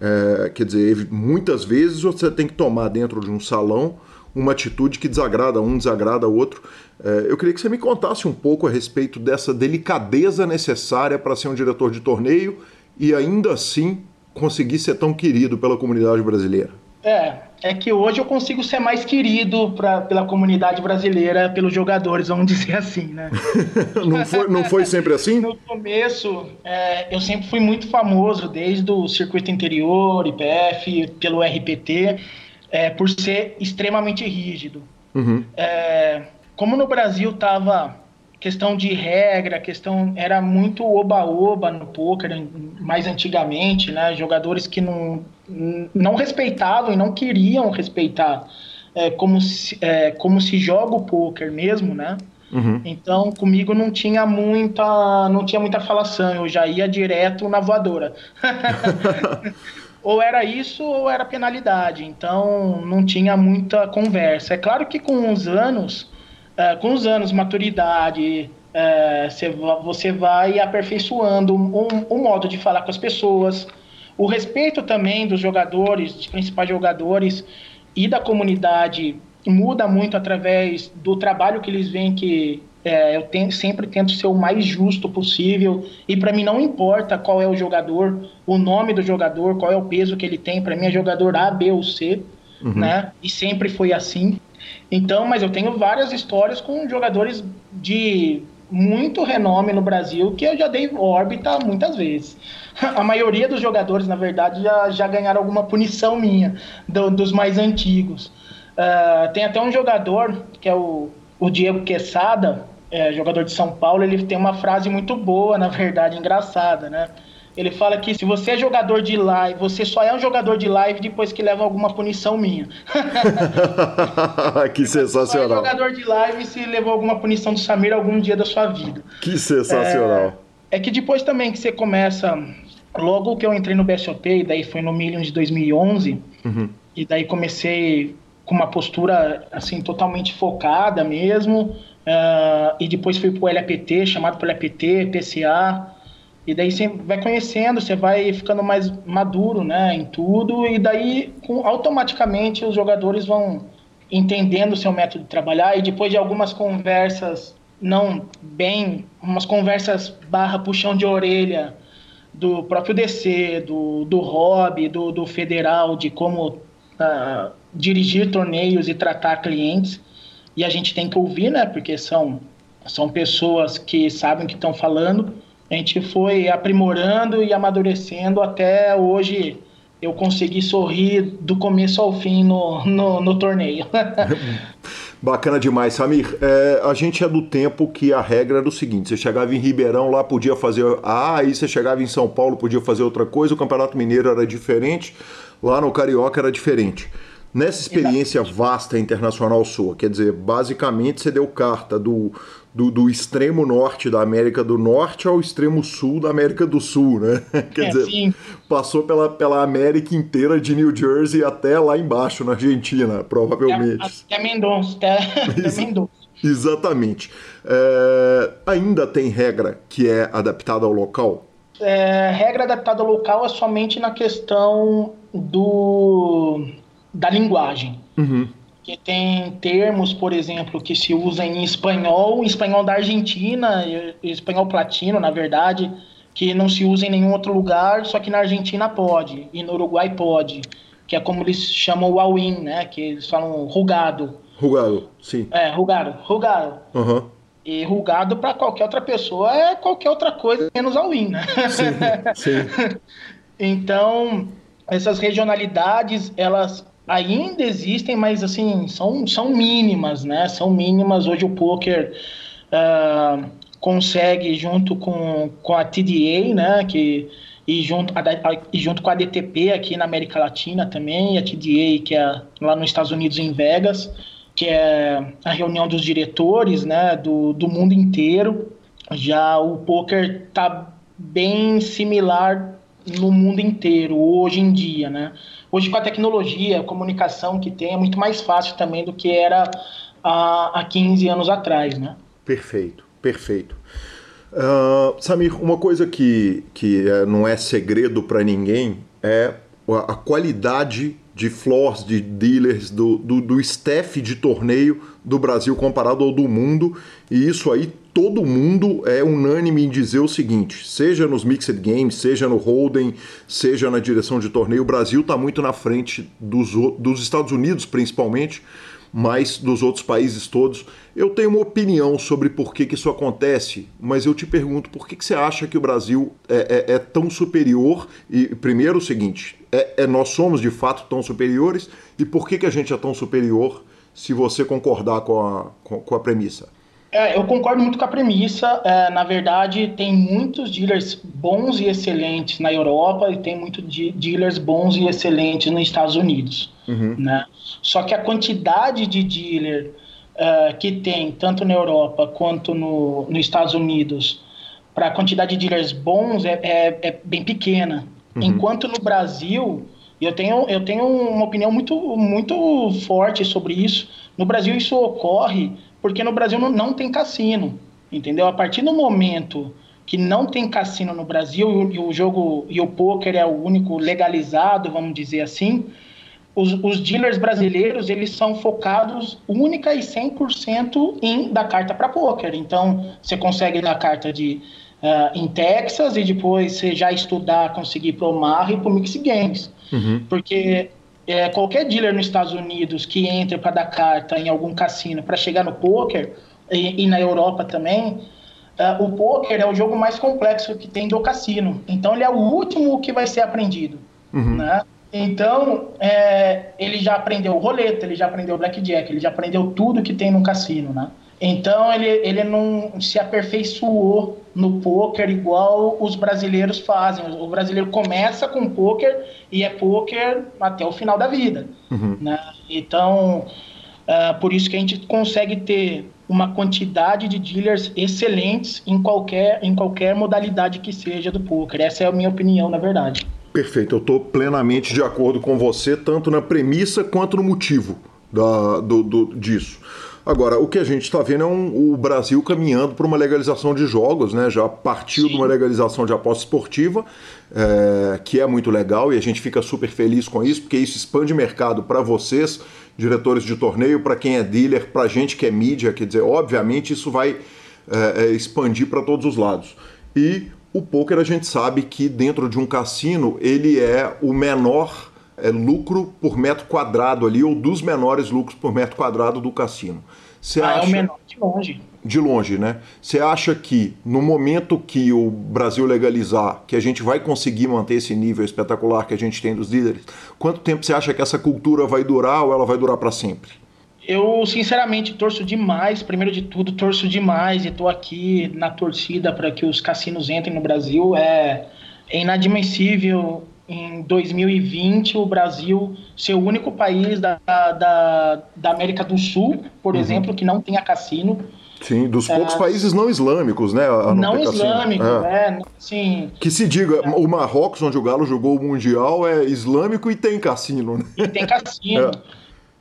É, quer dizer, muitas vezes você tem que tomar dentro de um salão uma atitude que desagrada um, desagrada outro. É, eu queria que você me contasse um pouco a respeito dessa delicadeza necessária para ser um diretor de torneio e ainda assim conseguir ser tão querido pela comunidade brasileira. É, é que hoje eu consigo ser mais querido pra, pela comunidade brasileira, pelos jogadores, vamos dizer assim, né? não, foi, não foi sempre assim? No começo, é, eu sempre fui muito famoso, desde o circuito interior, IPF, pelo RPT, é, por ser extremamente rígido. Uhum. É, como no Brasil tava questão de regra, questão era muito oba-oba no poker mais antigamente, né? Jogadores que não, não respeitavam e não queriam respeitar é, como, se, é, como se joga o poker mesmo, né? Uhum. Então comigo não tinha muita não tinha muita falação, eu já ia direto na voadora. ou era isso ou era penalidade. Então não tinha muita conversa. É claro que com os anos é, com os anos, maturidade, é, você vai aperfeiçoando um, um, modo de falar com as pessoas, o respeito também dos jogadores, dos principais jogadores e da comunidade muda muito através do trabalho que eles veem que é, eu tenho, sempre tento ser o mais justo possível e para mim não importa qual é o jogador, o nome do jogador, qual é o peso que ele tem, para mim é jogador A, B ou C, uhum. né? E sempre foi assim. Então, mas eu tenho várias histórias com jogadores de muito renome no Brasil que eu já dei órbita muitas vezes. A maioria dos jogadores, na verdade, já, já ganharam alguma punição minha, do, dos mais antigos. Uh, tem até um jogador, que é o, o Diego Quesada, é, jogador de São Paulo, ele tem uma frase muito boa, na verdade, engraçada, né? Ele fala que se você é jogador de live, você só é um jogador de live depois que leva alguma punição minha. que sensacional. Você é jogador de live se levou alguma punição do Samir algum dia da sua vida. Que sensacional. É, é que depois também que você começa, logo que eu entrei no BSOP, e daí foi no Million de 2011, uhum. e daí comecei com uma postura assim totalmente focada mesmo, uh, e depois fui pro LAPT, chamado pelo LAPT, PCA, e daí você vai conhecendo, você vai ficando mais maduro, né, em tudo, e daí com, automaticamente os jogadores vão entendendo o seu método de trabalhar e depois de algumas conversas não bem, umas conversas barra puxão de orelha do próprio DC, do, do Hobby, do, do Federal, de como uh, dirigir torneios e tratar clientes. E a gente tem que ouvir, né? Porque são, são pessoas que sabem o que estão falando a gente foi aprimorando e amadurecendo até hoje eu consegui sorrir do começo ao fim no, no, no torneio. Bacana demais, Samir. É, a gente é do tempo que a regra era o seguinte: você chegava em Ribeirão, lá podia fazer A, aí você chegava em São Paulo, podia fazer outra coisa, o Campeonato Mineiro era diferente, lá no Carioca era diferente. Nessa experiência Exatamente. vasta internacional sua, quer dizer, basicamente você deu carta do, do, do, extremo norte da América do Norte ao extremo sul da América do Sul, né? Quer é, dizer, sim. passou pela, pela América inteira, de New Jersey até lá embaixo, na Argentina, provavelmente. Até Mendonça, até, até Mendonça. Exatamente. É, ainda tem regra que é adaptada ao local? É, regra adaptada ao local é somente na questão do da linguagem. Uhum que tem termos, por exemplo, que se usam em espanhol, espanhol da Argentina, espanhol platino, na verdade, que não se usa em nenhum outro lugar, só que na Argentina pode, e no Uruguai pode, que é como eles chamam o all-in, né, que eles falam rugado. Rugado, sim. É, rugado, rugado. Uhum. E rugado para qualquer outra pessoa é qualquer outra coisa menos all-in, né? Sim, sim. então, essas regionalidades, elas ainda existem, mas assim, são, são mínimas, né? São mínimas. Hoje o poker uh, consegue, junto com, com a TDA, né? Que, e, junto, a, a, e junto com a DTP aqui na América Latina também, a TDA, que é lá nos Estados Unidos, em Vegas, que é a reunião dos diretores né, do, do mundo inteiro. Já o poker está bem similar no mundo inteiro, hoje em dia, né? Hoje, com a tecnologia, a comunicação que tem, é muito mais fácil também do que era há, há 15 anos atrás, né? Perfeito, perfeito. Uh, Samir, uma coisa que, que é, não é segredo para ninguém é a qualidade de floors, de dealers, do, do, do staff de torneio do Brasil comparado ao do mundo. E isso aí todo mundo é unânime em dizer o seguinte: seja nos Mixed Games, seja no Holden, seja na direção de torneio, o Brasil está muito na frente dos, dos Estados Unidos, principalmente, mas dos outros países todos. Eu tenho uma opinião sobre por que, que isso acontece, mas eu te pergunto por que, que você acha que o Brasil é, é, é tão superior? E primeiro o seguinte: é, é, nós somos de fato tão superiores, e por que, que a gente é tão superior se você concordar com a, com, com a premissa? É, eu concordo muito com a premissa. É, na verdade, tem muitos dealers bons e excelentes na Europa e tem muitos dealers bons e excelentes nos Estados Unidos. Uhum. Né? Só que a quantidade de dealer uh, que tem, tanto na Europa quanto no, nos Estados Unidos, para a quantidade de dealers bons é, é, é bem pequena. Uhum. Enquanto no Brasil, eu tenho, eu tenho uma opinião muito, muito forte sobre isso. No Brasil, isso ocorre porque no Brasil não, não tem cassino, entendeu? A partir do momento que não tem cassino no Brasil e o, e jogo e o poker é o único legalizado, vamos dizer assim, os, os, dealers brasileiros eles são focados única e 100% em dar carta para poker. Então, você consegue dar carta de uh, em Texas e depois você já estudar, conseguir para o Mar e para o Mix Games. Uhum. Porque é, qualquer dealer nos Estados Unidos que entre para dar carta em algum cassino para chegar no poker e, e na Europa também, uh, o poker é o jogo mais complexo que tem do cassino. Então ele é o último que vai ser aprendido, uhum. né? Então, é, ele já aprendeu roleta, ele já aprendeu blackjack, ele já aprendeu tudo que tem no cassino, né? Então ele, ele não se aperfeiçoou no poker igual os brasileiros fazem. O brasileiro começa com poker e é poker até o final da vida. Uhum. Né? Então, uh, por isso que a gente consegue ter uma quantidade de dealers excelentes em qualquer, em qualquer modalidade que seja do poker. Essa é a minha opinião, na verdade. Perfeito, eu estou plenamente de acordo com você, tanto na premissa quanto no motivo da, do, do disso. Agora, o que a gente está vendo é um, o Brasil caminhando para uma legalização de jogos, né? Já partiu Sim. de uma legalização de aposta esportiva, é, que é muito legal e a gente fica super feliz com isso, porque isso expande mercado para vocês, diretores de torneio, para quem é dealer, para a gente que é mídia, quer dizer, obviamente isso vai é, expandir para todos os lados. E o poker a gente sabe que dentro de um cassino ele é o menor é, lucro por metro quadrado ali, ou dos menores lucros por metro quadrado do cassino. Você ah, acha... é o menor de longe. De longe, né? Você acha que no momento que o Brasil legalizar, que a gente vai conseguir manter esse nível espetacular que a gente tem dos líderes, quanto tempo você acha que essa cultura vai durar ou ela vai durar para sempre? Eu, sinceramente, torço demais. Primeiro de tudo, torço demais e estou aqui na torcida para que os cassinos entrem no Brasil. É, é inadmissível em 2020 o Brasil ser o único país da, da, da América do Sul, por uhum. exemplo, que não tenha cassino. Sim, dos poucos é, países não islâmicos, né? não islâmico, é. é, sim. Que se diga, é. o Marrocos, onde o Galo jogou o Mundial, é islâmico e tem cassino, né? E tem cassino.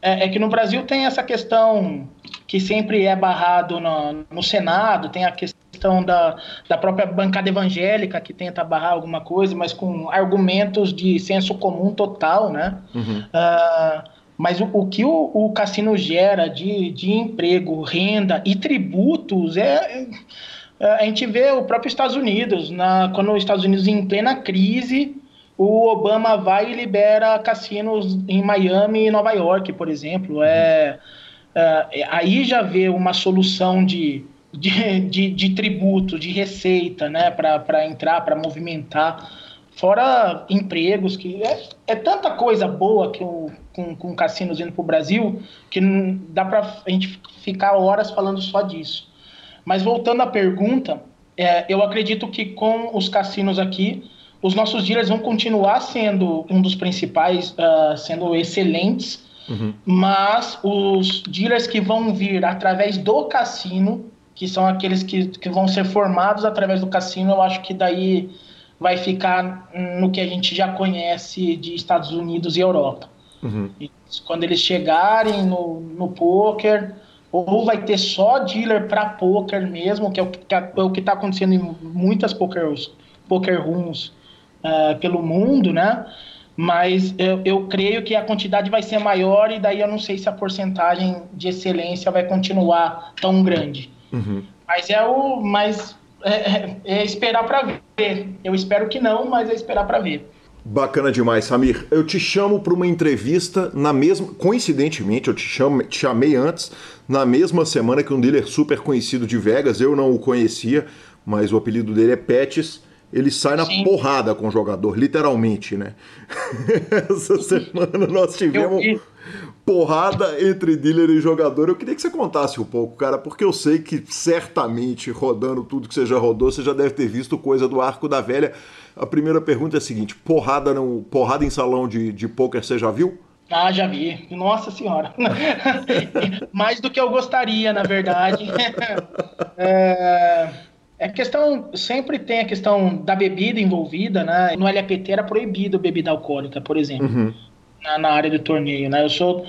É. é. é que no Brasil tem essa questão que sempre é barrado no, no Senado, tem a questão questão da, da própria bancada evangélica que tenta barrar alguma coisa, mas com argumentos de senso comum total, né? Uhum. Uh, mas o, o que o, o, cassino gera de, de emprego, renda e tributos é, é, a gente vê o próprio Estados Unidos, na, quando os Estados Unidos em plena crise, o Obama vai e libera cassinos em Miami e Nova York, por exemplo. É, é, aí já vê uma solução de de, de, de tributo, de receita, né, para entrar, para movimentar. Fora empregos, que é, é tanta coisa boa que o, com, com cassinos indo para o Brasil que não dá para a gente ficar horas falando só disso. Mas voltando à pergunta, é, eu acredito que com os cassinos aqui, os nossos dealers vão continuar sendo um dos principais, uh, sendo excelentes, uhum. mas os dealers que vão vir através do cassino que são aqueles que, que vão ser formados através do cassino, eu acho que daí vai ficar no que a gente já conhece de Estados Unidos e Europa. Uhum. E quando eles chegarem no, no poker, ou vai ter só dealer para poker mesmo, que é o que é o está acontecendo em muitas poker, poker rooms uh, pelo mundo, né? Mas eu, eu, creio que a quantidade vai ser maior e daí eu não sei se a porcentagem de excelência vai continuar tão grande. Uhum. Mas é o, mas é, é, é esperar para ver. Eu espero que não, mas é esperar para ver. Bacana demais, Samir. Eu te chamo para uma entrevista na mesma. Coincidentemente, eu te, chamo, te chamei antes, na mesma semana que um dealer super conhecido de Vegas. Eu não o conhecia, mas o apelido dele é Pets. Ele sai na Sim. porrada com o jogador, literalmente, né? Essa semana nós tivemos porrada entre dealer e jogador. Eu queria que você contasse um pouco, cara, porque eu sei que certamente, rodando tudo que você já rodou, você já deve ter visto coisa do Arco da Velha. A primeira pergunta é a seguinte: porrada, no, porrada em salão de, de pôquer você já viu? Ah, já vi. Nossa Senhora. Mais do que eu gostaria, na verdade. é, é questão. Sempre tem a questão da bebida envolvida, né? No LAPT era proibido bebida alcoólica, por exemplo, uhum. Na, na área do torneio, né? Eu sou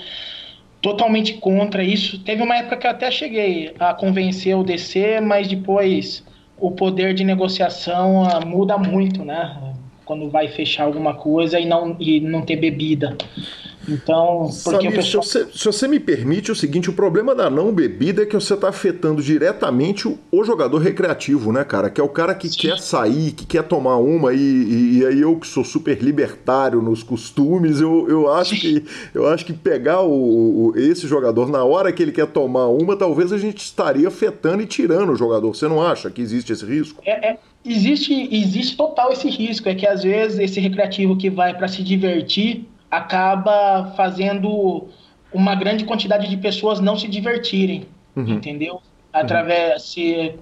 totalmente contra isso. Teve uma época que eu até cheguei a convencer o DC, mas depois o poder de negociação uh, muda muito, né? Quando vai fechar alguma coisa e não, e não ter bebida. Então, porque Samir, pessoal... se, você, se, você, me permite o seguinte, o problema da não bebida é que você está afetando diretamente o, o, jogador recreativo, né, cara? Que é o cara que Sim. quer sair, que quer tomar uma, e, e, e, aí eu que sou super libertário nos costumes, eu, eu, acho, que, eu acho que pegar o, o, esse jogador na hora que ele quer tomar uma, talvez a gente estaria afetando e tirando o jogador. Você não acha que existe esse risco? É, é, existe, existe total esse risco. É que às vezes esse recreativo que vai para se divertir acaba fazendo uma grande quantidade de pessoas não se divertirem, uhum. entendeu? Através uhum. se,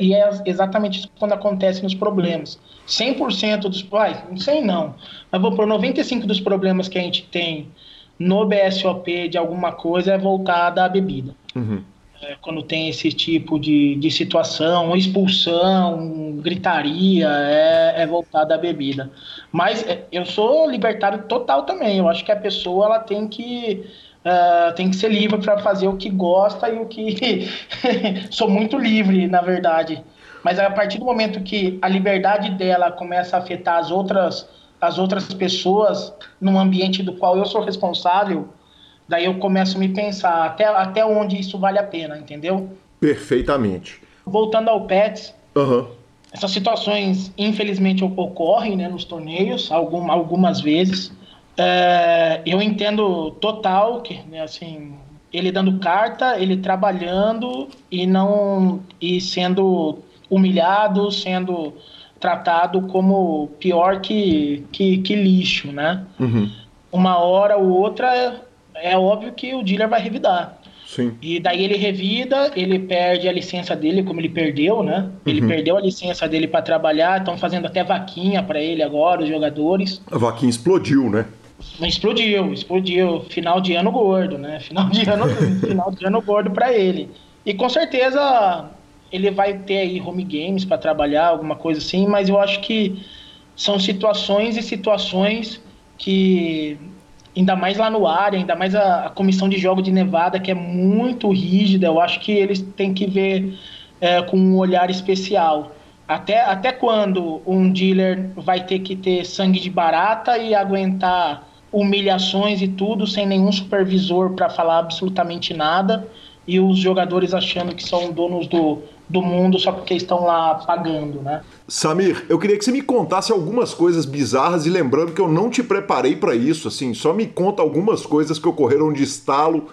e é exatamente isso quando acontece nos problemas. 100% dos, ai, não sei não, mas vou por 95 dos problemas que a gente tem no BSOP de alguma coisa é voltada à bebida. Uhum é, quando tem esse tipo de, de situação, expulsão, gritaria, é, é voltada à bebida. Mas é, eu sou libertário total também. Eu acho que a pessoa ela tem que uh, tem que ser livre para fazer o que gosta e o que sou muito livre, na verdade. Mas a partir do momento que a liberdade dela começa a afetar as outras as outras pessoas num ambiente do qual eu sou responsável, Daí eu começo a me pensar até, até onde isso vale a pena, entendeu? Perfeitamente. Voltando ao Pets, uhum. essas situações infelizmente ocorrem né, nos torneios, algum, algumas vezes. É, eu entendo total que, né, assim, ele dando carta, ele trabalhando e não e sendo humilhado, sendo tratado como pior que, que, que lixo, né? Uhum. Uma hora ou outra é óbvio que o dealer vai revidar. Sim. E daí ele revida, ele perde a licença dele, como ele perdeu, né? Ele uhum. perdeu a licença dele para trabalhar, estão fazendo até vaquinha para ele agora, os jogadores. A vaquinha explodiu, né? Explodiu, explodiu. Final de ano gordo, né? Final de ano, final de ano gordo para ele. E com certeza ele vai ter aí home games para trabalhar, alguma coisa assim, mas eu acho que são situações e situações que ainda mais lá no área, ainda mais a, a, comissão de jogo de Nevada, que é muito rígida, eu acho que eles têm que ver é, com um olhar especial. Até, até quando um dealer vai ter que ter sangue de barata e aguentar humilhações e tudo sem nenhum supervisor para falar absolutamente nada e os jogadores achando que são donos do, do mundo só porque estão lá pagando, né? Samir, eu queria que você me contasse algumas coisas bizarras e lembrando que eu não te preparei para isso, assim, só me conta algumas coisas que ocorreram de estalo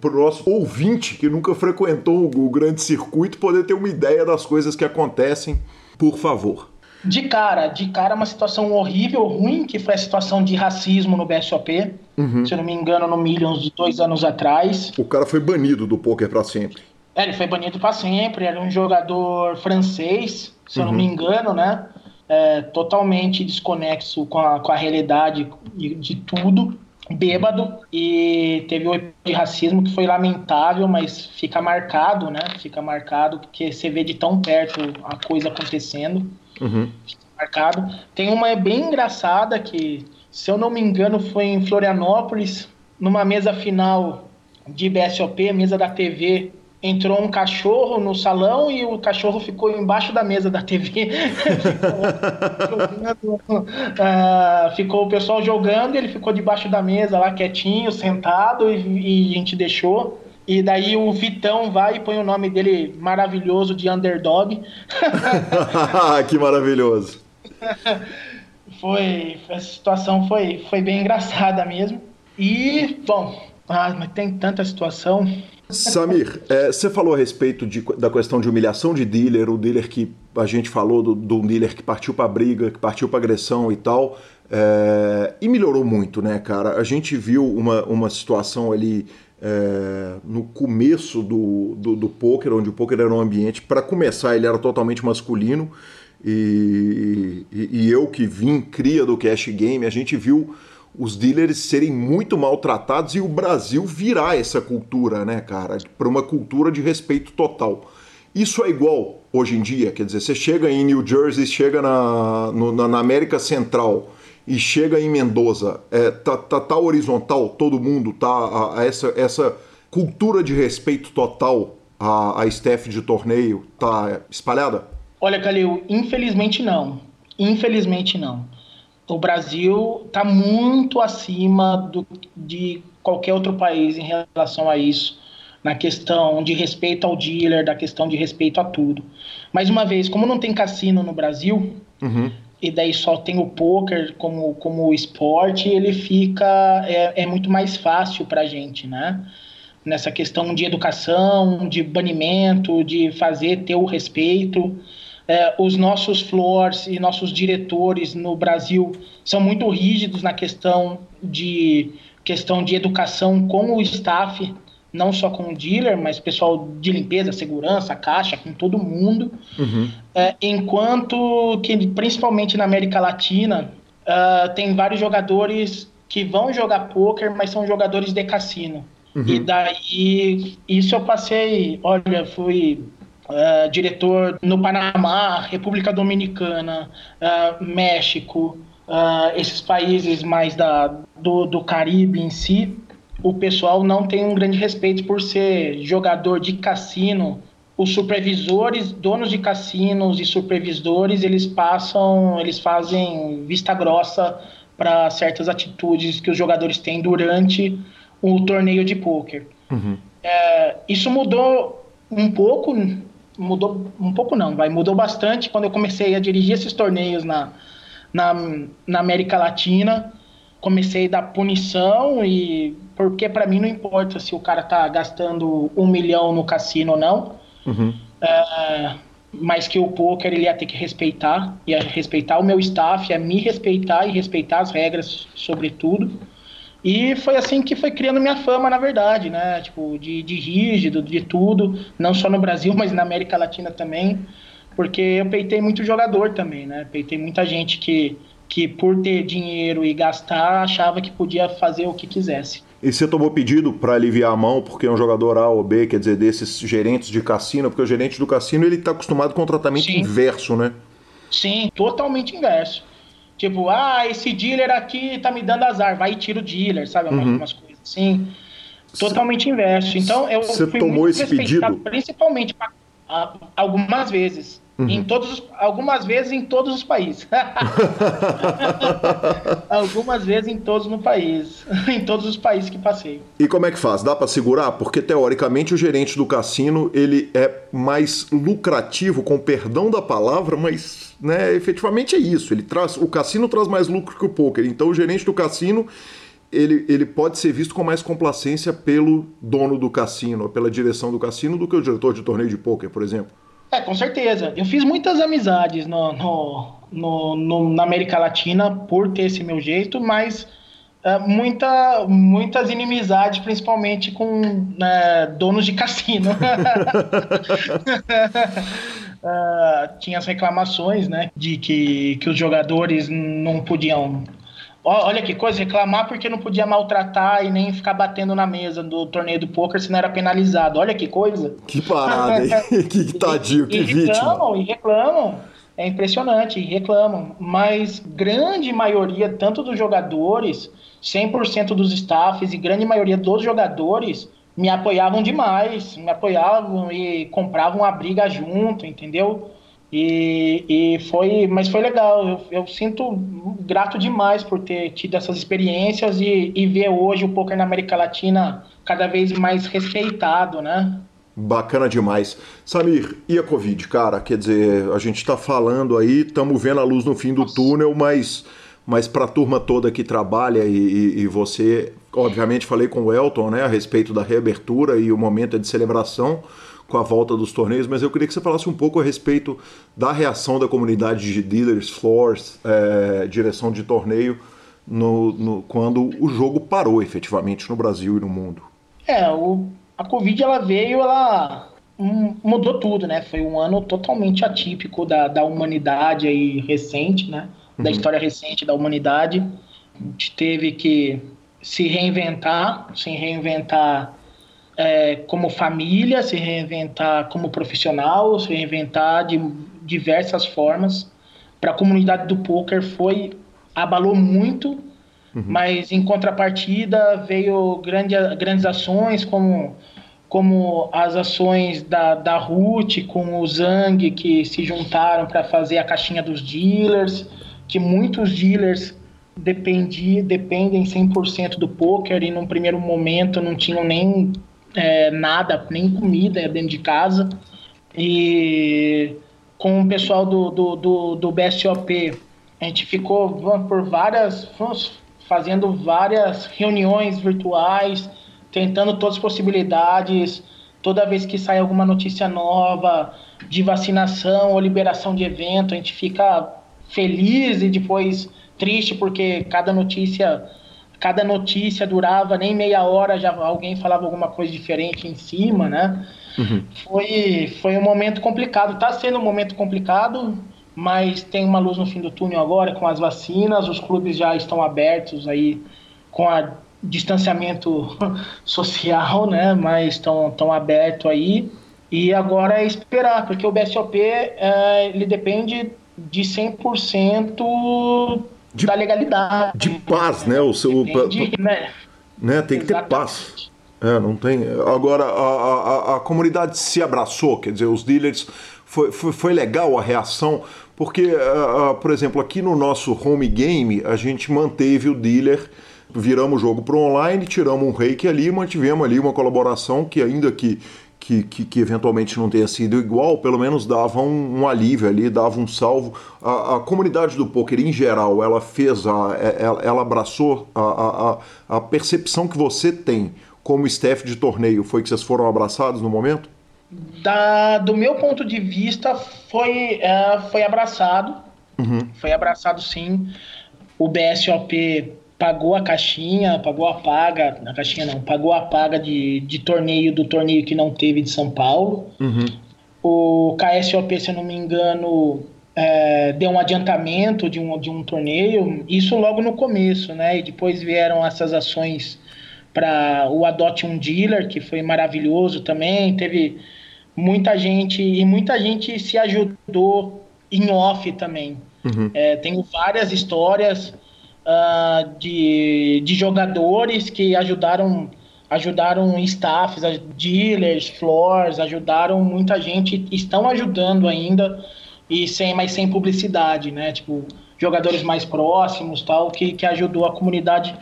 para o nosso ouvinte que nunca frequentou o grande circuito poder ter uma ideia das coisas que acontecem, por favor. De cara, de cara uma situação horrível, ruim, que foi a situação de racismo no BSOP. Uhum. Se eu não me engano, no Millions de dois anos atrás. O cara foi banido do poker para sempre. É, ele foi banido para sempre, era um jogador francês, se uhum. eu não me uhum. engano, né? É, totalmente desconexo com a, com a realidade de, tudo, bêbado, e teve um de racismo que foi lamentável, mas fica marcado, né? Fica marcado porque você vê de tão perto a coisa acontecendo. Uhum. Fica marcado. Tem uma bem engraçada que, se eu não me engano, foi em Florianópolis, numa mesa final de BSOP, mesa da TV, entrou um cachorro no salão e o cachorro ficou embaixo da mesa da TV. ficou, jogando, uh, ficou o pessoal jogando, ele ficou debaixo da mesa lá quietinho, sentado, e, e, a gente deixou. E daí o Vitão vai e põe o nome dele maravilhoso de Underdog. que maravilhoso. foi, a situação foi, foi bem engraçada mesmo. E, bom, ah, mas tem tanta situação. Samir, é, você falou a respeito de, da questão de humilhação de dealer, o dealer que a gente falou do, do dealer que partiu para briga, que partiu para agressão e tal, é, e melhorou muito, né, cara? A gente viu uma, uma situação ali é, no começo do, do, do poker, onde o poker era um ambiente, para começar, ele era totalmente masculino, e, e, e eu que vim cria do cash game, a gente viu os dealers serem muito maltratados e o Brasil virar essa cultura, né, cara, para uma cultura de respeito total. Isso é igual hoje em dia, quer dizer, você chega em New Jersey, chega na, no, na América Central e chega em Mendoza, é, tá, tá, tá horizontal, todo mundo tá a, a essa, essa cultura de respeito total a, a staff de torneio tá espalhada? Olha, Calil, infelizmente não. Infelizmente não o Brasil está muito acima do, de qualquer outro país em relação a isso, na questão de respeito ao dealer, da questão de respeito a tudo. Mais uma vez, como não tem cassino no Brasil, uhum. e daí só tem o poker como, como esporte, ele fica. É, é muito mais fácil para a gente, né? Nessa questão de educação, de banimento, de fazer ter o respeito. É, os nossos floors e nossos diretores no Brasil são muito rígidos na questão de questão de educação com o staff, não só com o dealer, mas pessoal de limpeza, segurança, caixa, com todo mundo. Uhum. É, enquanto que, principalmente na América Latina, uh, tem vários jogadores que vão jogar poker, mas são jogadores de cassino. Uhum. E daí, isso eu passei, olha, fui uh, diretor no Panamá, República Dominicana, uh, México, uh, esses países mais da, do, do Caribe em si, o pessoal não tem um grande respeito por ser jogador de cassino. Os supervisores, donos de cassinos e supervisores, eles passam, eles fazem vista grossa para certas atitudes que os jogadores têm durante o torneio de pôquer. Uhum. É, isso mudou um pouco mudou um pouco não, vai mudou bastante quando eu comecei a dirigir esses torneios na, na, na América Latina. Comecei da punição e porque para mim não importa se o cara tá gastando um milhão no cassino ou não, uhum. é, mas que o poker ele ia ter que respeitar, ia respeitar o meu staff, ia me respeitar e respeitar as regras, sobretudo. E foi assim que foi criando minha fama, na verdade, né? Tipo, de, de rígido, de tudo, não só no Brasil, mas na América Latina também, porque eu peitei muito jogador também, né? Peitei muita gente que, que por ter dinheiro e gastar, achava que podia fazer o que quisesse. E você tomou pedido para aliviar a mão porque é um jogador A ou B, quer dizer, desses gerentes de cassino, porque o gerente do cassino ele está acostumado com o tratamento Sim. inverso, né? Sim, totalmente inverso. Tipo, ah, esse dealer aqui tá me dando azar, vai e tira o dealer, sabe? Uhum. Algumas coisas assim. Totalmente inverso. Então, eu Você tomou esse pedido? Principalmente pra, algumas vezes. Uhum. Em todos, algumas vezes em todos os países. algumas vezes em todos no país, em todos os países que passei. E como é que faz? Dá para segurar? Porque teoricamente o gerente do cassino ele é mais lucrativo, com perdão da palavra, mas né, efetivamente é isso. Ele traz, o cassino traz mais lucro que o poker. Então o gerente do cassino ele, ele pode ser visto com mais complacência pelo dono do cassino, pela direção do cassino, do que o diretor de torneio de poker, por exemplo. É, com certeza. Eu fiz muitas amizades no, no, no, no na América Latina por ter esse meu jeito, mas é, muita, muitas inimizades, principalmente com é, donos de cassino. uh, tinha as reclamações, né, de que, que os jogadores não podiam Olha que coisa, reclamar porque não podia maltratar e nem ficar batendo na mesa do torneio do poker se não era penalizado. Olha que coisa. Que parada, hein? que tadinho, que e, vítima. Reclamam, e reclamam. É impressionante, e reclamam. Mas grande maioria, tanto dos jogadores, 100% dos staffs e grande maioria dos jogadores me apoiavam demais, me apoiavam e compravam a briga junto, entendeu? E, e foi, mas foi legal. Eu, eu, sinto grato demais por ter tido essas experiências e, e ver hoje o poker na América Latina cada vez mais respeitado, né? Bacana demais. Samir, e a Covid, cara? Quer dizer, a gente está falando aí, estamos vendo a luz no fim do Nossa. túnel, mas, mas para a turma toda que trabalha e, e, você, obviamente, falei com o Elton né, a respeito da reabertura e o momento de celebração com a volta dos torneios, mas eu queria que você falasse um pouco a respeito da reação da comunidade de dealers, floors, é, direção de torneio, no, no, quando o jogo parou efetivamente no Brasil e no mundo. É, o, a Covid ela veio, ela mudou tudo, né? Foi um ano totalmente atípico da, da humanidade aí recente, né? Da uhum. história recente da humanidade. A gente teve que se reinventar, se reinventar é, como família, se reinventar como profissional, se reinventar de diversas formas. Para a comunidade do poker foi abalou muito, uhum. mas em contrapartida veio grande, grandes ações como como as ações da, da Ruth com o Zang que se juntaram para fazer a caixinha dos dealers, que muitos dealers dependi, dependem 100% do poker e num primeiro momento não tinham nem é, nada, nem comida dentro de casa. E com o pessoal do, do, do, do BSOP, a gente ficou por várias. fazendo várias reuniões virtuais, tentando todas as possibilidades. Toda vez que sai alguma notícia nova de vacinação ou liberação de evento, a gente fica feliz e depois triste porque cada notícia cada notícia durava nem meia hora, já alguém falava alguma coisa diferente em cima, né? Uhum. Foi, foi um momento complicado, está sendo um momento complicado, mas tem uma luz no fim do túnel agora com as vacinas, os clubes já estão abertos aí com a distanciamento social, né? Mas estão tão abertos aí. E agora é esperar, porque o BSOP é, ele depende de 100% de, da legalidade. De paz, né? O seu, de, né? né? Tem que ter paz. É, não tem. Agora, a, a, a, comunidade se abraçou, quer dizer, os dealers. Foi, foi, foi legal a reação, porque, uh, uh, por exemplo, aqui no nosso home game, a gente manteve o dealer, viramos o jogo para online, tiramos um reiki ali, mantivemos ali uma colaboração que, ainda que que, que, que, eventualmente não tenha sido igual, pelo menos dava um, um alívio ali, dava um salvo. A, a, comunidade do poker em geral, ela fez, a, é, ela, ela abraçou a, a, a percepção que você tem como staff de torneio, foi que vocês foram abraçados no momento? Da, do meu ponto de vista, foi, é, foi abraçado. Uhum. Foi abraçado sim. O BSOP pagou a caixinha, pagou a paga, na caixinha não, pagou a paga de, de torneio do torneio que não teve de São Paulo. Uhum. O KSOP, se eu não me engano, é, deu um adiantamento de um, de um torneio, isso logo no começo, né? E depois vieram essas ações para o Adote um Dealer, que foi maravilhoso também. Teve muita gente, e muita gente se ajudou em off também. Uhum. É, tenho várias histórias uh, de, de jogadores que ajudaram ajudaram staffs, dealers, floors, ajudaram muita gente, estão ajudando ainda e sem mais sem publicidade, né? Tipo jogadores mais próximos, tal, que, que ajudou a comunidade.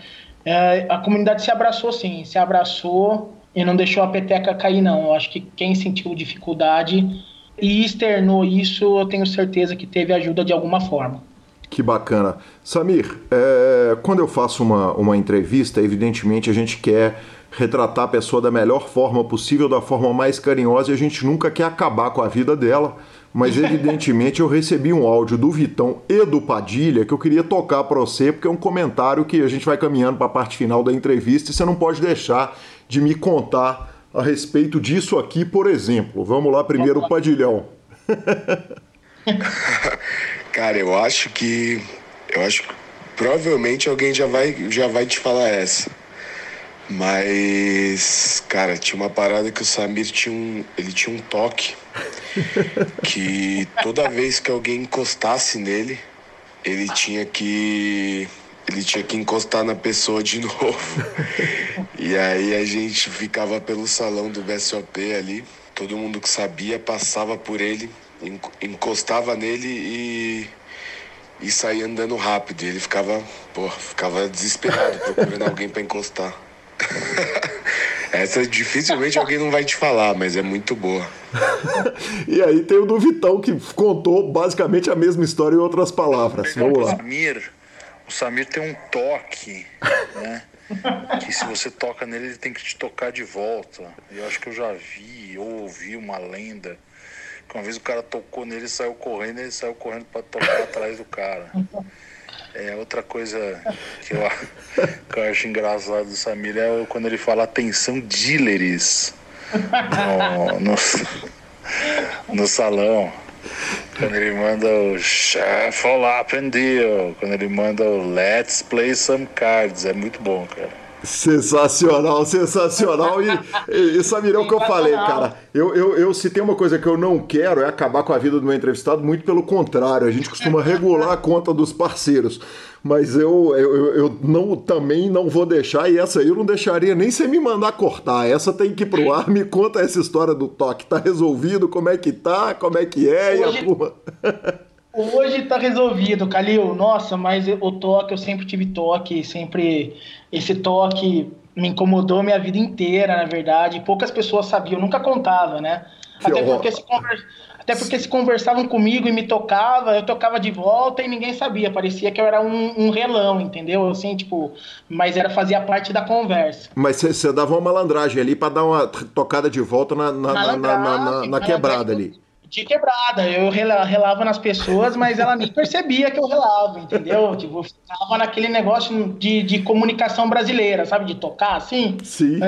É, a comunidade se abraçou, sim, se abraçou e não deixou a peteca cair, não. Eu acho que quem sentiu dificuldade e externou isso, eu tenho certeza que teve ajuda de alguma forma. Que bacana. Samir, é, quando eu faço uma, uma entrevista, evidentemente a gente quer retratar a pessoa da melhor forma possível, da forma mais carinhosa, e a gente nunca quer acabar com a vida dela. Mas evidentemente eu recebi um áudio do Vitão e do Padilha que eu queria tocar para você, porque é um comentário que a gente vai caminhando para a parte final da entrevista e você não pode deixar de me contar a respeito disso aqui, por exemplo. Vamos lá, primeiro o Padilhão. Cara, eu acho que. Eu acho que provavelmente alguém já vai, já vai te falar essa. Mas, cara, tinha uma parada que o Samir tinha um. Ele tinha um toque. Que toda vez que alguém encostasse nele, ele tinha que. ele tinha que encostar na pessoa de novo. e aí a gente ficava pelo salão do BSOP ali. Todo mundo que sabia passava por ele, encostava nele e, e saía andando rápido. E ele ficava, pô, ficava desesperado procurando alguém para encostar. Essa dificilmente alguém não vai te falar, mas é muito boa. e aí tem o do Vitão que contou basicamente a mesma história em outras palavras. Vamos lá. Samir, o Samir tem um toque, né? que se você toca nele, ele tem que te tocar de volta. Eu acho que eu já vi ou ouvi uma lenda uma vez o cara tocou nele saiu correndo, ele saiu correndo para tocar atrás do cara. É, outra coisa que eu, que eu acho engraçado do Samir é quando ele fala atenção dealers no, no, no salão. Quando ele manda o Up and Deal. Quando ele manda o Let's Play Some Cards. É muito bom, cara. Sensacional, sensacional. E, e, e Samir, é o que eu falei, cara. Eu, eu, eu, se tem uma coisa que eu não quero é acabar com a vida do meu entrevistado, muito pelo contrário. A gente costuma regular a conta dos parceiros. Mas eu, eu, eu não, também não vou deixar, e essa aí eu não deixaria nem você me mandar cortar. Essa tem que ir pro ar. Me conta essa história do toque. Tá resolvido? Como é que tá? Como é que é? E a turma. Hoje tá resolvido, Calil. Nossa, mas o toque, eu sempre tive toque, sempre. Esse toque me incomodou minha vida inteira, na verdade. Poucas pessoas sabiam, nunca contava, né? Até porque, se. Até porque se conversavam comigo e me tocava, eu tocava de volta e ninguém sabia. Parecia que eu era um, um relão, entendeu? Assim, tipo, mas era fazia parte da conversa. Mas você dava uma malandragem ali para dar uma tocada de volta na, na, na, na, na quebrada ali de quebrada. Eu relava nas pessoas, mas ela nem percebia que eu relava, entendeu? Tipo, eu ficava naquele negócio de, de comunicação brasileira, sabe? De tocar assim. Sim.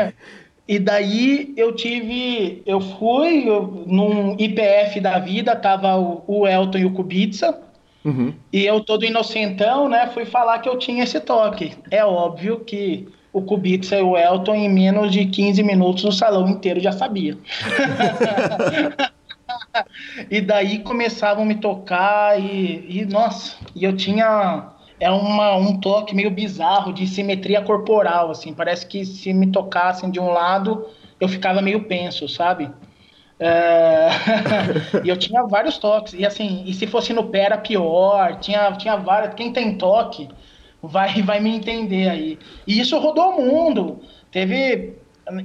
e daí eu tive. Eu fui eu, num IPF da vida, tava o, o Elton e o Kubica. Uhum. E eu, todo inocentão, né, fui falar que eu tinha esse toque. É óbvio que o Kubica e o Elton, em menos de 15 minutos, o salão inteiro já sabia. e daí começavam a me tocar e, e nossa, e eu tinha é uma, um toque meio bizarro de simetria corporal, assim, parece que se me tocassem de um lado eu ficava meio penso, sabe? É... e eu tinha vários toques, e assim, e se fosse no pé era pior, tinha, tinha várias, quem tem toque vai, vai me entender aí. E isso rodou o mundo, teve,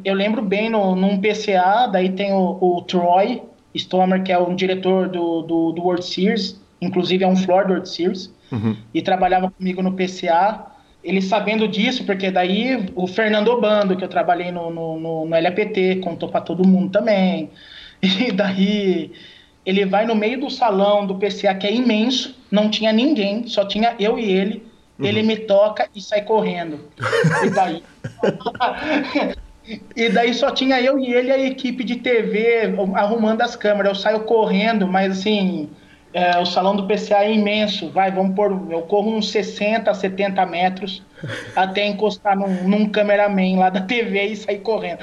eu lembro bem no, num PCA, daí tem o, o Troy, Stomer, que é um diretor do, do, do World Series, inclusive é um floor do World Series, uhum. e trabalhava comigo no PCA. Ele sabendo disso, porque daí o Fernando Obando, que eu trabalhei no, no, no, no LAPT, contou para todo mundo também. E daí ele vai no meio do salão do PCA, que é imenso, não tinha ninguém, só tinha eu e ele. Uhum. Ele me toca e sai correndo. E daí. E daí só tinha eu e ele a equipe de TV arrumando as câmeras. Eu saio correndo, mas assim, é, o salão do PCA é imenso. Vai, vamos pôr. Eu corro uns 60, 70 metros até encostar num, num cameraman lá da TV e sair correndo.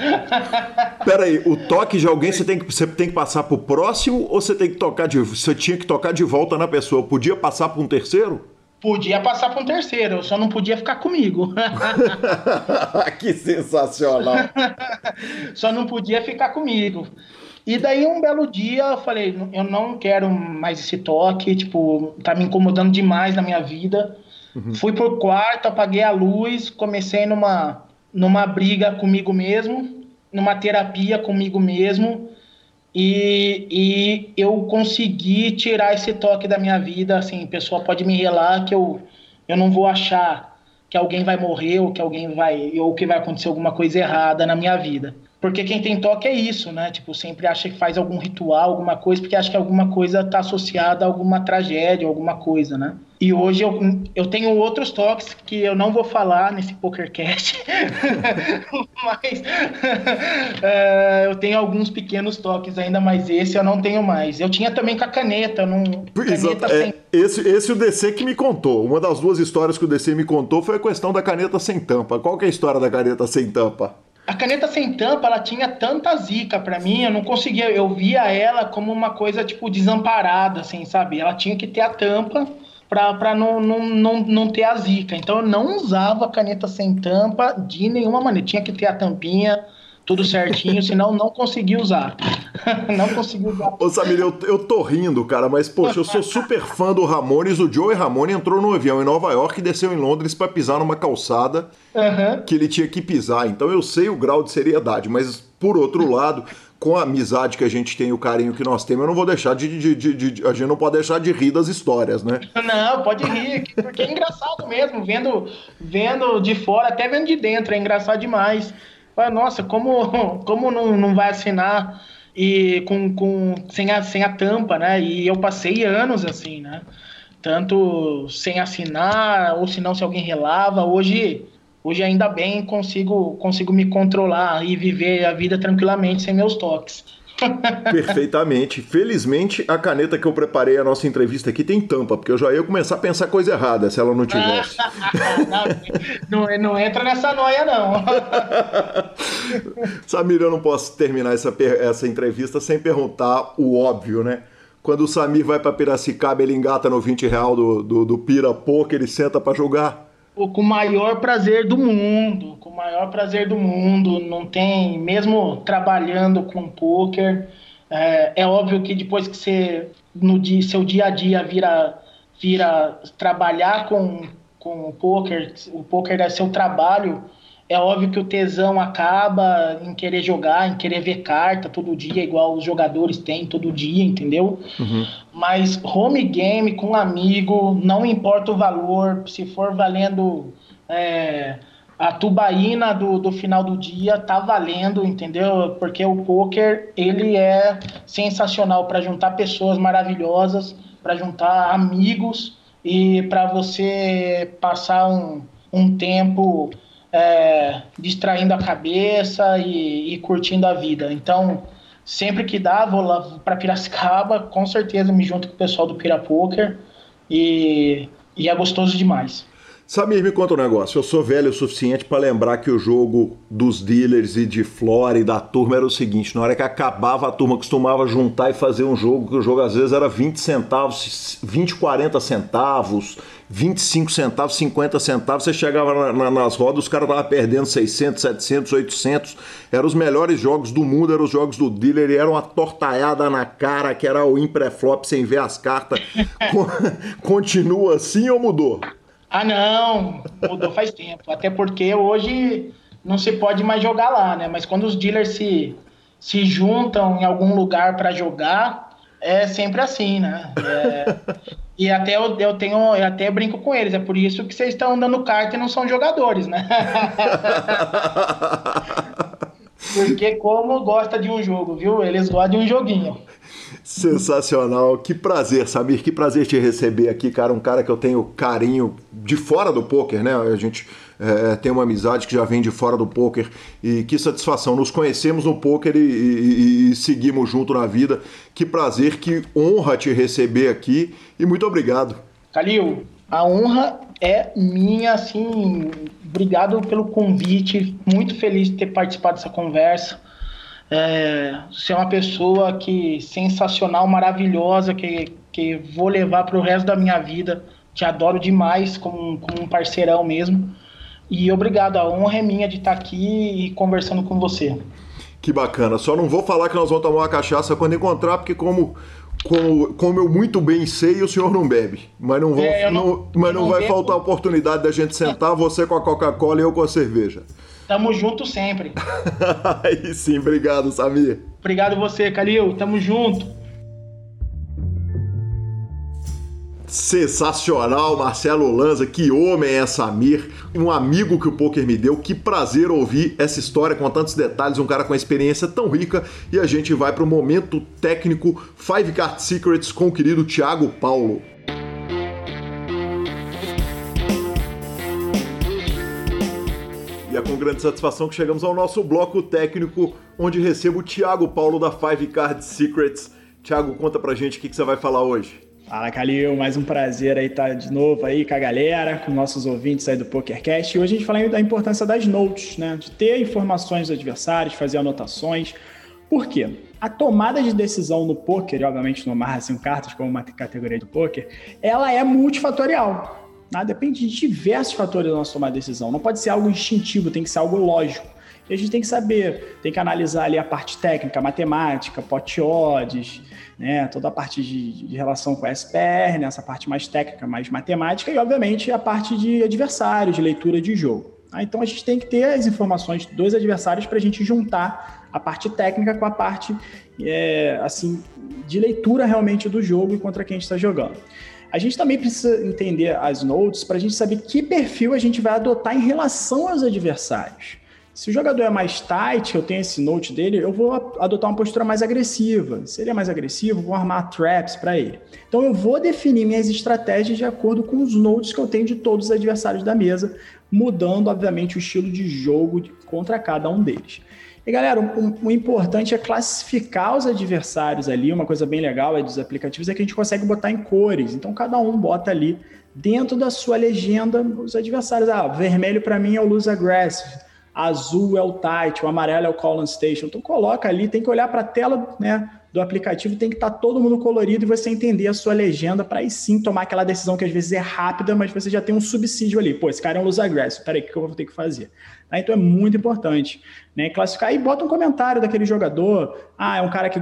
Peraí, o toque de alguém você tem que, você tem que passar pro próximo ou você tem que tocar de. Você tinha que tocar de volta na pessoa? Podia passar para um terceiro? Podia passar para um terceiro, só não podia ficar comigo. que sensacional! só não podia ficar comigo. E daí um belo dia eu falei, eu não quero mais esse toque, tipo, tá me incomodando demais na minha vida. Uhum. Fui pro quarto, apaguei a luz, comecei numa numa briga comigo mesmo, numa terapia comigo mesmo. E, e eu consegui tirar esse toque da minha vida. Assim, a pessoa pode me relar que eu, eu não vou achar que alguém vai morrer ou que alguém vai ou que vai acontecer alguma coisa errada na minha vida. Porque quem tem toque é isso, né? Tipo, sempre acha que faz algum ritual, alguma coisa, porque acha que alguma coisa está associada a alguma tragédia, alguma coisa, né? E hoje eu, eu tenho outros toques que eu não vou falar nesse PokerCast, mas uh, eu tenho alguns pequenos toques ainda, mas esse eu não tenho mais. Eu tinha também com a caneta, não. Caneta é, sem... esse, esse o DC que me contou. Uma das duas histórias que o DC me contou foi a questão da caneta sem tampa. Qual que é a história da caneta sem tampa? A caneta sem tampa, ela tinha tanta zica para mim, eu não conseguia, eu via ela como uma coisa tipo desamparada, assim, sabe? Ela tinha que ter a tampa para não, não, não, não ter a zica. Então eu não usava caneta sem tampa de nenhuma maneira. Tinha que ter a tampinha, tudo certinho, senão não consegui usar. não consegui usar. Ô Samir, eu, eu tô rindo, cara, mas poxa, eu sou super fã do Ramones. O Joey Ramone entrou no avião em Nova York e desceu em Londres para pisar numa calçada uhum. que ele tinha que pisar. Então eu sei o grau de seriedade, mas por outro lado, com a amizade que a gente tem, o carinho que nós temos, eu não vou deixar de, de, de, de, A gente não pode deixar de rir das histórias, né? Não, pode rir, porque é engraçado mesmo, vendo, vendo de fora, até vendo de dentro, é engraçado demais. Nossa, como, como não, não vai assinar e com, com, sem, a, sem a tampa, né? E eu passei anos assim, né? Tanto sem assinar, ou se não, se alguém relava. Hoje, hoje ainda bem consigo, consigo me controlar e viver a vida tranquilamente sem meus toques. Perfeitamente. Felizmente, a caneta que eu preparei a nossa entrevista aqui tem tampa, porque eu já ia começar a pensar coisa errada se ela não tivesse. não, não, não, entra nessa noia, não. Samir, eu não posso terminar essa, essa entrevista sem perguntar o óbvio, né? Quando o Samir vai para Piracicaba, ele engata no 20 real do, do, do Pira Poker, ele senta para jogar com o maior prazer do mundo, com o maior prazer do mundo. Não tem, mesmo trabalhando com poker, é, é óbvio que depois que você no dia, seu dia a dia vira vira trabalhar com com o poker, o poker é seu trabalho é óbvio que o tesão acaba em querer jogar, em querer ver carta todo dia, igual os jogadores têm todo dia, entendeu? Uhum. Mas home game com um amigo, não importa o valor, se for valendo é, a tubaína do, do final do dia, tá valendo, entendeu? Porque o poker ele é sensacional para juntar pessoas maravilhosas, para juntar amigos e para você passar um, um tempo é, distraindo a cabeça e, e, curtindo a vida. Então, sempre que dá, vou lá para Piracicaba, com certeza me junto com o pessoal do Pira Poker e, e é gostoso demais. Samir, me conta um negócio. Eu sou velho o suficiente para lembrar que o jogo dos dealers e de Flora e da turma era o seguinte: na hora que acabava, a turma costumava juntar e fazer um jogo, que o jogo às vezes era 20 centavos, 20, 40 centavos, 25 centavos, 50 centavos. Você chegava na, na, nas rodas, os caras estavam perdendo 600, 700, 800. Eram os melhores jogos do mundo, eram os jogos do dealer e era uma tortaiada na cara, que era o impré-flop sem ver as cartas. Continua assim ou mudou? Ah, não, mudou faz tempo. Até porque hoje não se pode mais jogar lá, né? Mas quando os dealers se, se juntam em algum lugar para jogar, é sempre assim, né? É, e até eu, eu tenho, eu até brinco com eles, é por isso que vocês estão dando carta e não são jogadores, né? Porque como gosta de um jogo, viu? Eles gostam de um joguinho. Sensacional. Que prazer, Samir. Que prazer te receber aqui, cara. Um cara que eu tenho carinho de fora do poker, né? A gente é, tem uma amizade que já vem de fora do poker e que satisfação. Nos conhecemos no poker e, e, e seguimos junto na vida. Que prazer, que honra te receber aqui e muito obrigado. Calil, a honra é minha, assim, obrigado pelo convite. Muito feliz de ter participado dessa conversa. É, você é uma pessoa que sensacional, maravilhosa, que, que vou levar para o resto da minha vida. Te adoro demais como, como um parceirão mesmo. E obrigado, a honra é minha de estar aqui e conversando com você. Que bacana. Só não vou falar que nós vamos tomar uma cachaça quando encontrar, porque como como, como eu muito bem sei, o senhor não bebe. Mas não, é, não, não, mas não, não vai bebo. faltar a oportunidade da gente sentar, você com a Coca-Cola e eu com a cerveja. Tamo junto sempre. Aí sim, obrigado, Samir. Obrigado você, Calil. Tamo junto. Sensacional, Marcelo Lanza, que homem é Samir, um amigo que o poker me deu, que prazer ouvir essa história com tantos detalhes, um cara com uma experiência tão rica e a gente vai para o momento técnico Five Card Secrets com o querido Thiago Paulo. E é com grande satisfação que chegamos ao nosso bloco técnico, onde recebo o Thiago Paulo da Five Card Secrets. Thiago, conta pra gente o que, que você vai falar hoje. Fala, Calil, mais um prazer aí estar de novo aí com a galera, com nossos ouvintes aí do PokerCast. E hoje a gente fala da importância das notes, né? De ter informações dos adversários, fazer anotações. Por quê? a tomada de decisão no poker, obviamente no Amarra sem cartas, como uma categoria do poker, ela é multifatorial. Tá? Depende de diversos fatores da nossa tomada de decisão. Não pode ser algo instintivo, tem que ser algo lógico. E a gente tem que saber, tem que analisar ali a parte técnica, matemática, pot odds, né, toda a parte de, de relação com a SPR, né, essa parte mais técnica, mais matemática, e obviamente a parte de adversário, de leitura de jogo. Tá? Então a gente tem que ter as informações dos adversários para a gente juntar a parte técnica com a parte é, assim de leitura realmente do jogo e contra quem a gente está jogando. A gente também precisa entender as notes para a gente saber que perfil a gente vai adotar em relação aos adversários. Se o jogador é mais tight, eu tenho esse note dele, eu vou adotar uma postura mais agressiva. Se ele é mais agressivo, vou armar traps para ele. Então eu vou definir minhas estratégias de acordo com os notes que eu tenho de todos os adversários da mesa, mudando, obviamente, o estilo de jogo contra cada um deles. E galera, o, importante é classificar os adversários ali. Uma coisa bem legal é dos aplicativos é que a gente consegue botar em cores. Então cada um bota ali dentro da sua legenda os adversários. Ah, vermelho para mim é o lose aggressive azul é o tight, o amarelo é o call on station. Então coloca ali, tem que olhar para a tela né, do aplicativo, tem que estar tá todo mundo colorido e você entender a sua legenda para aí sim tomar aquela decisão que às vezes é rápida, mas você já tem um subsídio ali. Pô, esse cara é um lose aggressive, peraí, o que eu vou ter que fazer? Tá? Então é muito importante né, classificar e bota um comentário daquele jogador. Ah, é um cara que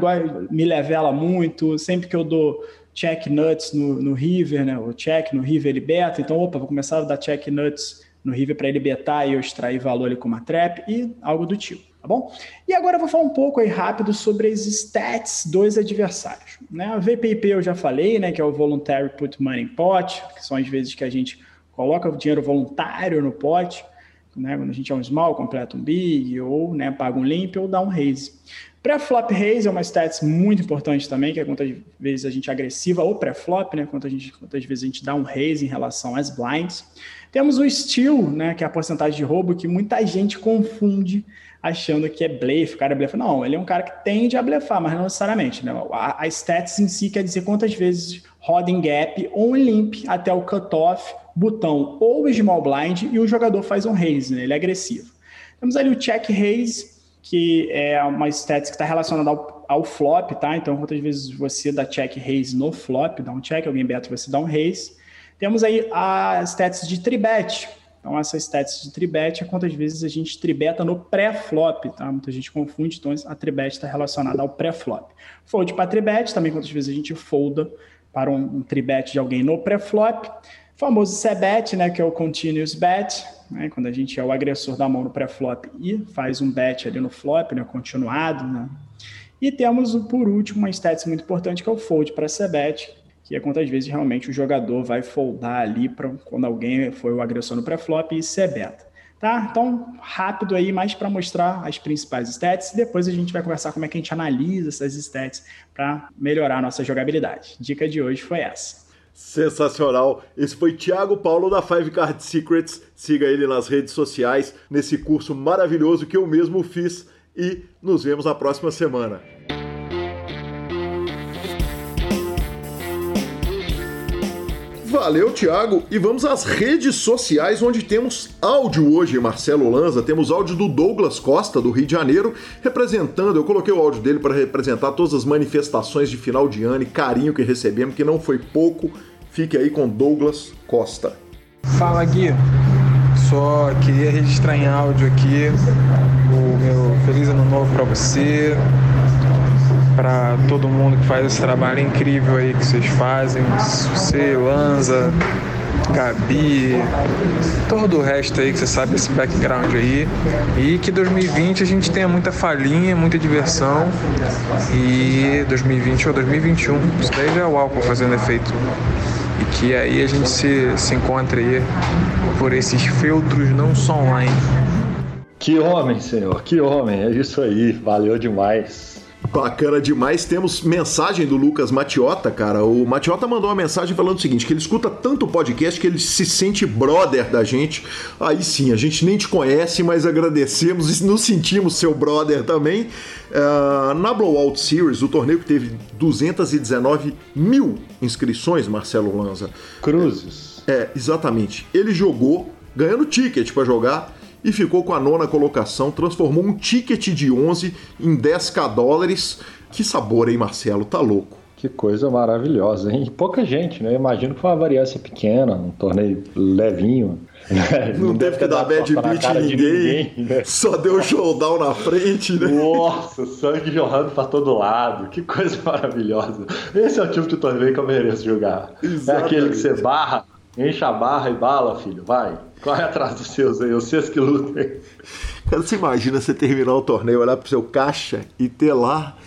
me levela muito, sempre que eu dou check nuts no, no River, né, o check no River ele beta, então opa, vou começar a dar check nuts no River para ele betar e eu extrair valor ali com uma trap e algo do tipo, tá bom? E agora eu vou falar um pouco aí rápido sobre as stats dos adversários. Né? A VPP eu já falei, né, que é o Voluntary Put Money in Pot, que são as vezes que a gente coloca o dinheiro voluntário no pote, né, quando a gente é um small, completa um big, ou né, paga um limp ou dá um raise. Pré-flop raise é uma stats muito importante também, que é quantas vezes a gente é agressiva ou pré-flop, né, quantas, gente, quantas vezes a gente dá um raise em relação às blinds. Temos o steal, né, que é a porcentagem de roubo, que muita gente confunde achando que é blefe, o cara é blefe. Não, ele é um cara que tende a blefar, mas não necessariamente. Né? A, a stats em si quer dizer quantas vezes roda em gap ou em limp até o cutoff, botão ou small blind e o jogador faz um raise, né? ele é agressivo. Temos ali o check raise, que é uma stats que está relacionada ao, ao, flop, tá? Então, quantas vezes você dá check raise no flop, dá um check, alguém beta, você dá um raise. Temos aí as stats de tribet. Então, essas stats de tribet é quantas vezes a gente tribeta no pré-flop, tá? Muita gente confunde, então a tribet está relacionada ao pré-flop. Fold para tribet, também quantas vezes a gente folda para um, um tribet de alguém no pré-flop. Famoso C-bet, né, que é o continuous bet, né, quando a gente é o agressor da mão no pré-flop e faz um bet ali no flop, né, continuado, né. E temos, por último, uma stats muito importante, que é o fold para C-bet, que é quantas vezes realmente o jogador vai foldar ali para quando alguém foi o agressor no pré-flop e isso é beta. Tá? Então, rápido aí, mais para mostrar as principais stats. Depois a gente vai conversar como é que a gente analisa essas stats para melhorar a nossa jogabilidade. Dica de hoje foi essa. Sensacional. Esse foi Thiago Paulo da Five Card Secrets. Siga ele nas redes sociais, nesse curso maravilhoso que eu mesmo fiz. E nos vemos na próxima semana. Valeu, Thiago. E vamos às redes sociais, onde temos áudio hoje, Marcelo Lanza. Temos áudio do Douglas Costa, do Rio de Janeiro, representando. Eu coloquei o áudio dele para representar todas as manifestações de final de ano e carinho que recebemos, que não foi pouco. Fique aí com Douglas Costa. Fala, Gui. Só queria registrar em áudio aqui o meu feliz ano novo para você, para todo mundo que faz esse trabalho incrível aí que vocês fazem, você, Lanza, Gabi, todo o resto aí que você sabe esse background aí. E que 2020 a gente tenha muita falinha, muita diversão. E 2020 ou 2021, isso daí já é o álcool fazendo efeito. E que aí a gente se, se encontre aí por esses filtros não só online. Que homem, senhor, que homem, é isso aí, valeu demais. Bacana demais. Temos mensagem do Lucas Matiota, cara. O Matiota mandou uma mensagem falando o seguinte: que ele escuta tanto podcast que ele se sente brother da gente. Aí sim, a gente nem te conhece, mas agradecemos e nos sentimos seu brother também. Uh, na Blowout Series, o torneio que teve 219 mil inscrições, Marcelo Lanza. Cruzes. É, exatamente. Ele jogou, ganhando ticket para jogar e ficou com a nona colocação, transformou um ticket de 11 em 10k dólares. Que sabor, hein, Marcelo? Tá louco. Que coisa maravilhosa, hein? Pouca gente, né? Eu imagino que foi uma variância pequena, um torneio levinho. Né? Não, não teve que dar bad beat em ninguém, ninguém né? só deu showdown na frente, né? Nossa, sangue jorrando pra todo lado, que coisa maravilhosa. Esse é o tipo de torneio que eu mereço jogar. Exatamente. É aquele que você barra, enche a barra e bala, filho, vai. Corre atrás dos seus aí, os seus que lutem. Cara, você imagina você terminar o torneio, olhar pro seu caixa e ter lá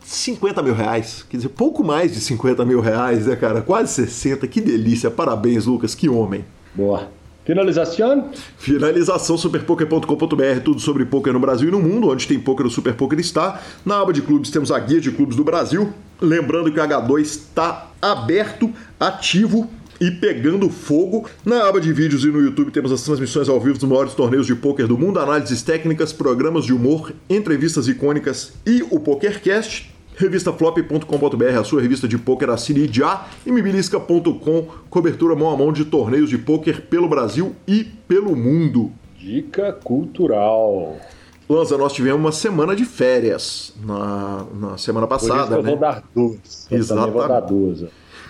50 mil reais. Quer dizer, pouco mais de 50 mil reais, né, cara? Quase 60. Que delícia. Parabéns, Lucas. Que homem. Boa. Finalização? Finalização superpoker.com.br, tudo sobre poker no Brasil e no mundo, onde tem poker o Super Poker está. Na aba de clubes temos a guia de clubes do Brasil. Lembrando que o H2 está aberto, ativo e pegando fogo. Na aba de vídeos e no YouTube temos as transmissões ao vivo dos maiores torneios de pôquer do mundo, análises técnicas, programas de humor, entrevistas icônicas e o PokerCast. Revistaflop.com.br, a sua revista de pôquer, assine já. E mibilisca.com, cobertura mão a mão de torneios de pôquer pelo Brasil e pelo mundo. Dica cultural. Lanza, nós tivemos uma semana de férias na, na semana passada. Por isso eu né? vou dar duas. Exatamente. vou dar duas.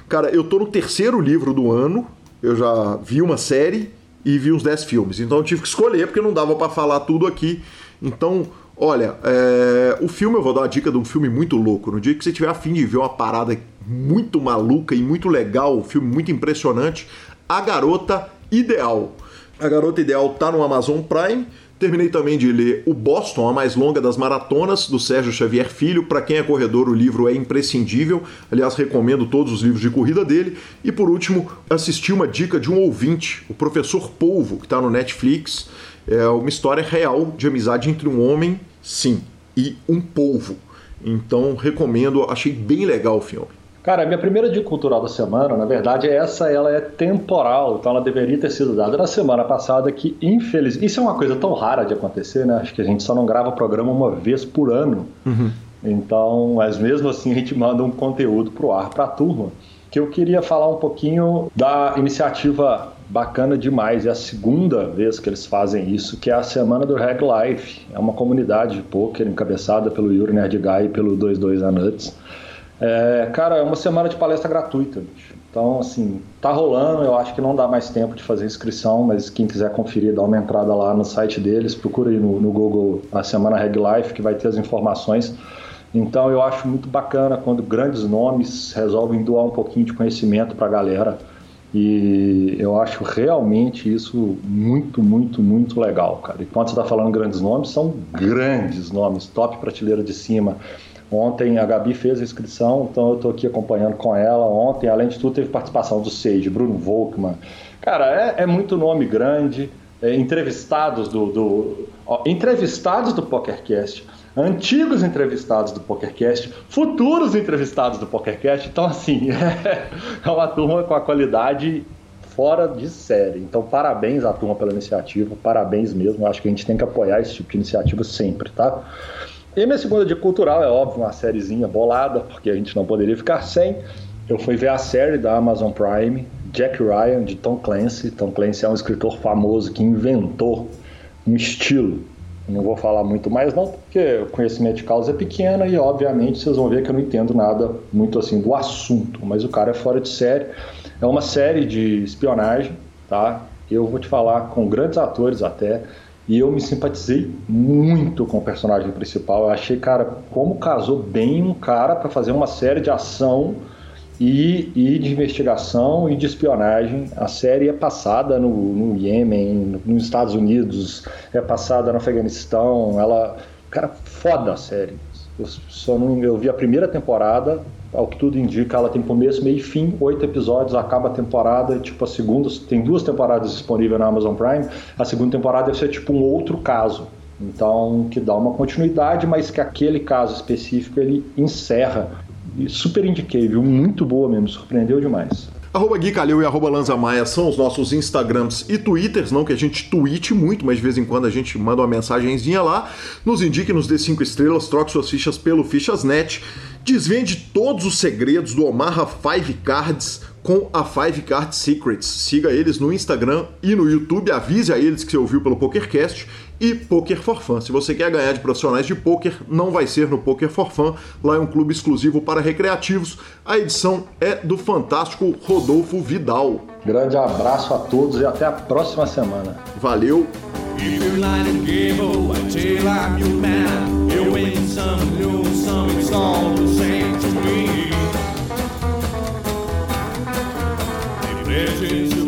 Cara, eu tô no terceiro livro do ano, eu já vi uma série e vi uns 10 filmes. Então eu tive que escolher, porque não dava para falar tudo aqui. Então, olha, é... o filme, eu vou dar uma dica de um filme muito louco. No dia que você tiver afim de ver uma parada muito maluca e muito legal, um filme muito impressionante, A Garota Ideal. A Garota Ideal tá no Amazon Prime. Terminei também de ler O Boston, a mais longa das maratonas, do Sérgio Xavier Filho. Para quem é corredor, o livro é imprescindível. Aliás, recomendo todos os livros de corrida dele. E por último, assisti uma dica de um ouvinte, o Professor Polvo, que está no Netflix. É uma história real de amizade entre um homem, sim, e um polvo. Então, recomendo, achei bem legal o filme. Cara, a minha primeira dica cultural da semana, na verdade, essa ela é temporal, então ela deveria ter sido dada na semana passada, que infelizmente. Isso é uma coisa tão rara de acontecer, né? Acho que a gente só não grava programa uma vez por ano. Uhum. Então, mas mesmo assim a gente manda um conteúdo pro ar para a turma. Que eu queria falar um pouquinho da iniciativa bacana demais. É a segunda vez que eles fazem isso, que é a Semana do Reg Life. É uma comunidade de poker encabeçada pelo Yuri Nerdguy e pelo 22 Anuts é, cara, é uma semana de palestra gratuita, bicho. Então, assim, tá rolando, eu acho que não dá mais tempo de fazer inscrição, mas quem quiser conferir, dá uma entrada lá no site deles, procura aí no, no Google a Semana Reg Life, que vai ter as informações. Então, eu acho muito bacana quando grandes nomes resolvem doar um pouquinho de conhecimento para a galera. E eu acho realmente isso muito, muito, muito legal, cara. E quando você está falando grandes nomes, são grandes nomes, top prateleira de cima. Ontem a Gabi fez a inscrição, então eu estou aqui acompanhando com ela. Ontem, além de tudo, teve participação do Sage, Bruno Volkman. Cara, é, é muito nome grande. É, entrevistados do, do ó, entrevistados do PokerCast, antigos entrevistados do PokerCast, futuros entrevistados do PokerCast. Então, assim, é, é uma turma com a qualidade fora de série. Então, parabéns à turma pela iniciativa, parabéns mesmo. Acho que a gente tem que apoiar esse tipo de iniciativa sempre, tá? E minha segunda dica cultural é óbvio, uma sériezinha bolada, porque a gente não poderia ficar sem. Eu fui ver a série da Amazon Prime, Jack Ryan, de Tom Clancy. Tom Clancy é um escritor famoso que inventou um estilo. não vou falar muito mais não, porque o conhecimento de causa é pequeno e obviamente vocês vão ver que eu não entendo nada muito assim do assunto, mas o cara é fora de série. É uma série de espionagem, tá? Eu vou te falar com grandes atores até. E eu me simpatizei muito com o personagem principal. Eu achei, cara, como casou bem um cara para fazer uma série de ação e, e, de investigação e de espionagem. A série é passada no, no Iêmen, nos Estados Unidos, é passada no Afeganistão. Ela, cara, foda a série. Eu, só não, eu vi a primeira temporada, ao que tudo indica, ela tem começo, meio e fim, oito episódios, acaba a temporada, tipo a segunda, tem duas temporadas disponíveis na Amazon Prime, a segunda temporada deve ser tipo um outro caso. Então, que dá uma continuidade, mas que aquele caso específico ele encerra. E super indiquei, viu? Muito boa mesmo, surpreendeu demais. Arroba Gui Calil e arroba Lanza Maia são os nossos Instagrams e Twitters, não que a gente tweete muito, mas de vez em quando a gente manda uma mensagenzinha lá. Nos indique, nos dê cinco estrelas, troque suas fichas pelo Fichas.net. Desvende todos os segredos do Omaha Five Cards com a Five Card Secrets. Siga eles no Instagram e no YouTube, avise a eles que você ouviu pelo PokerCast e Poker for Fun. Se você quer ganhar de profissionais de poker, não vai ser no Poker for Fun. Lá é um clube exclusivo para recreativos. A edição é do fantástico Rodolfo Vidal. Grande abraço a todos e até a próxima semana. Valeu! Legends to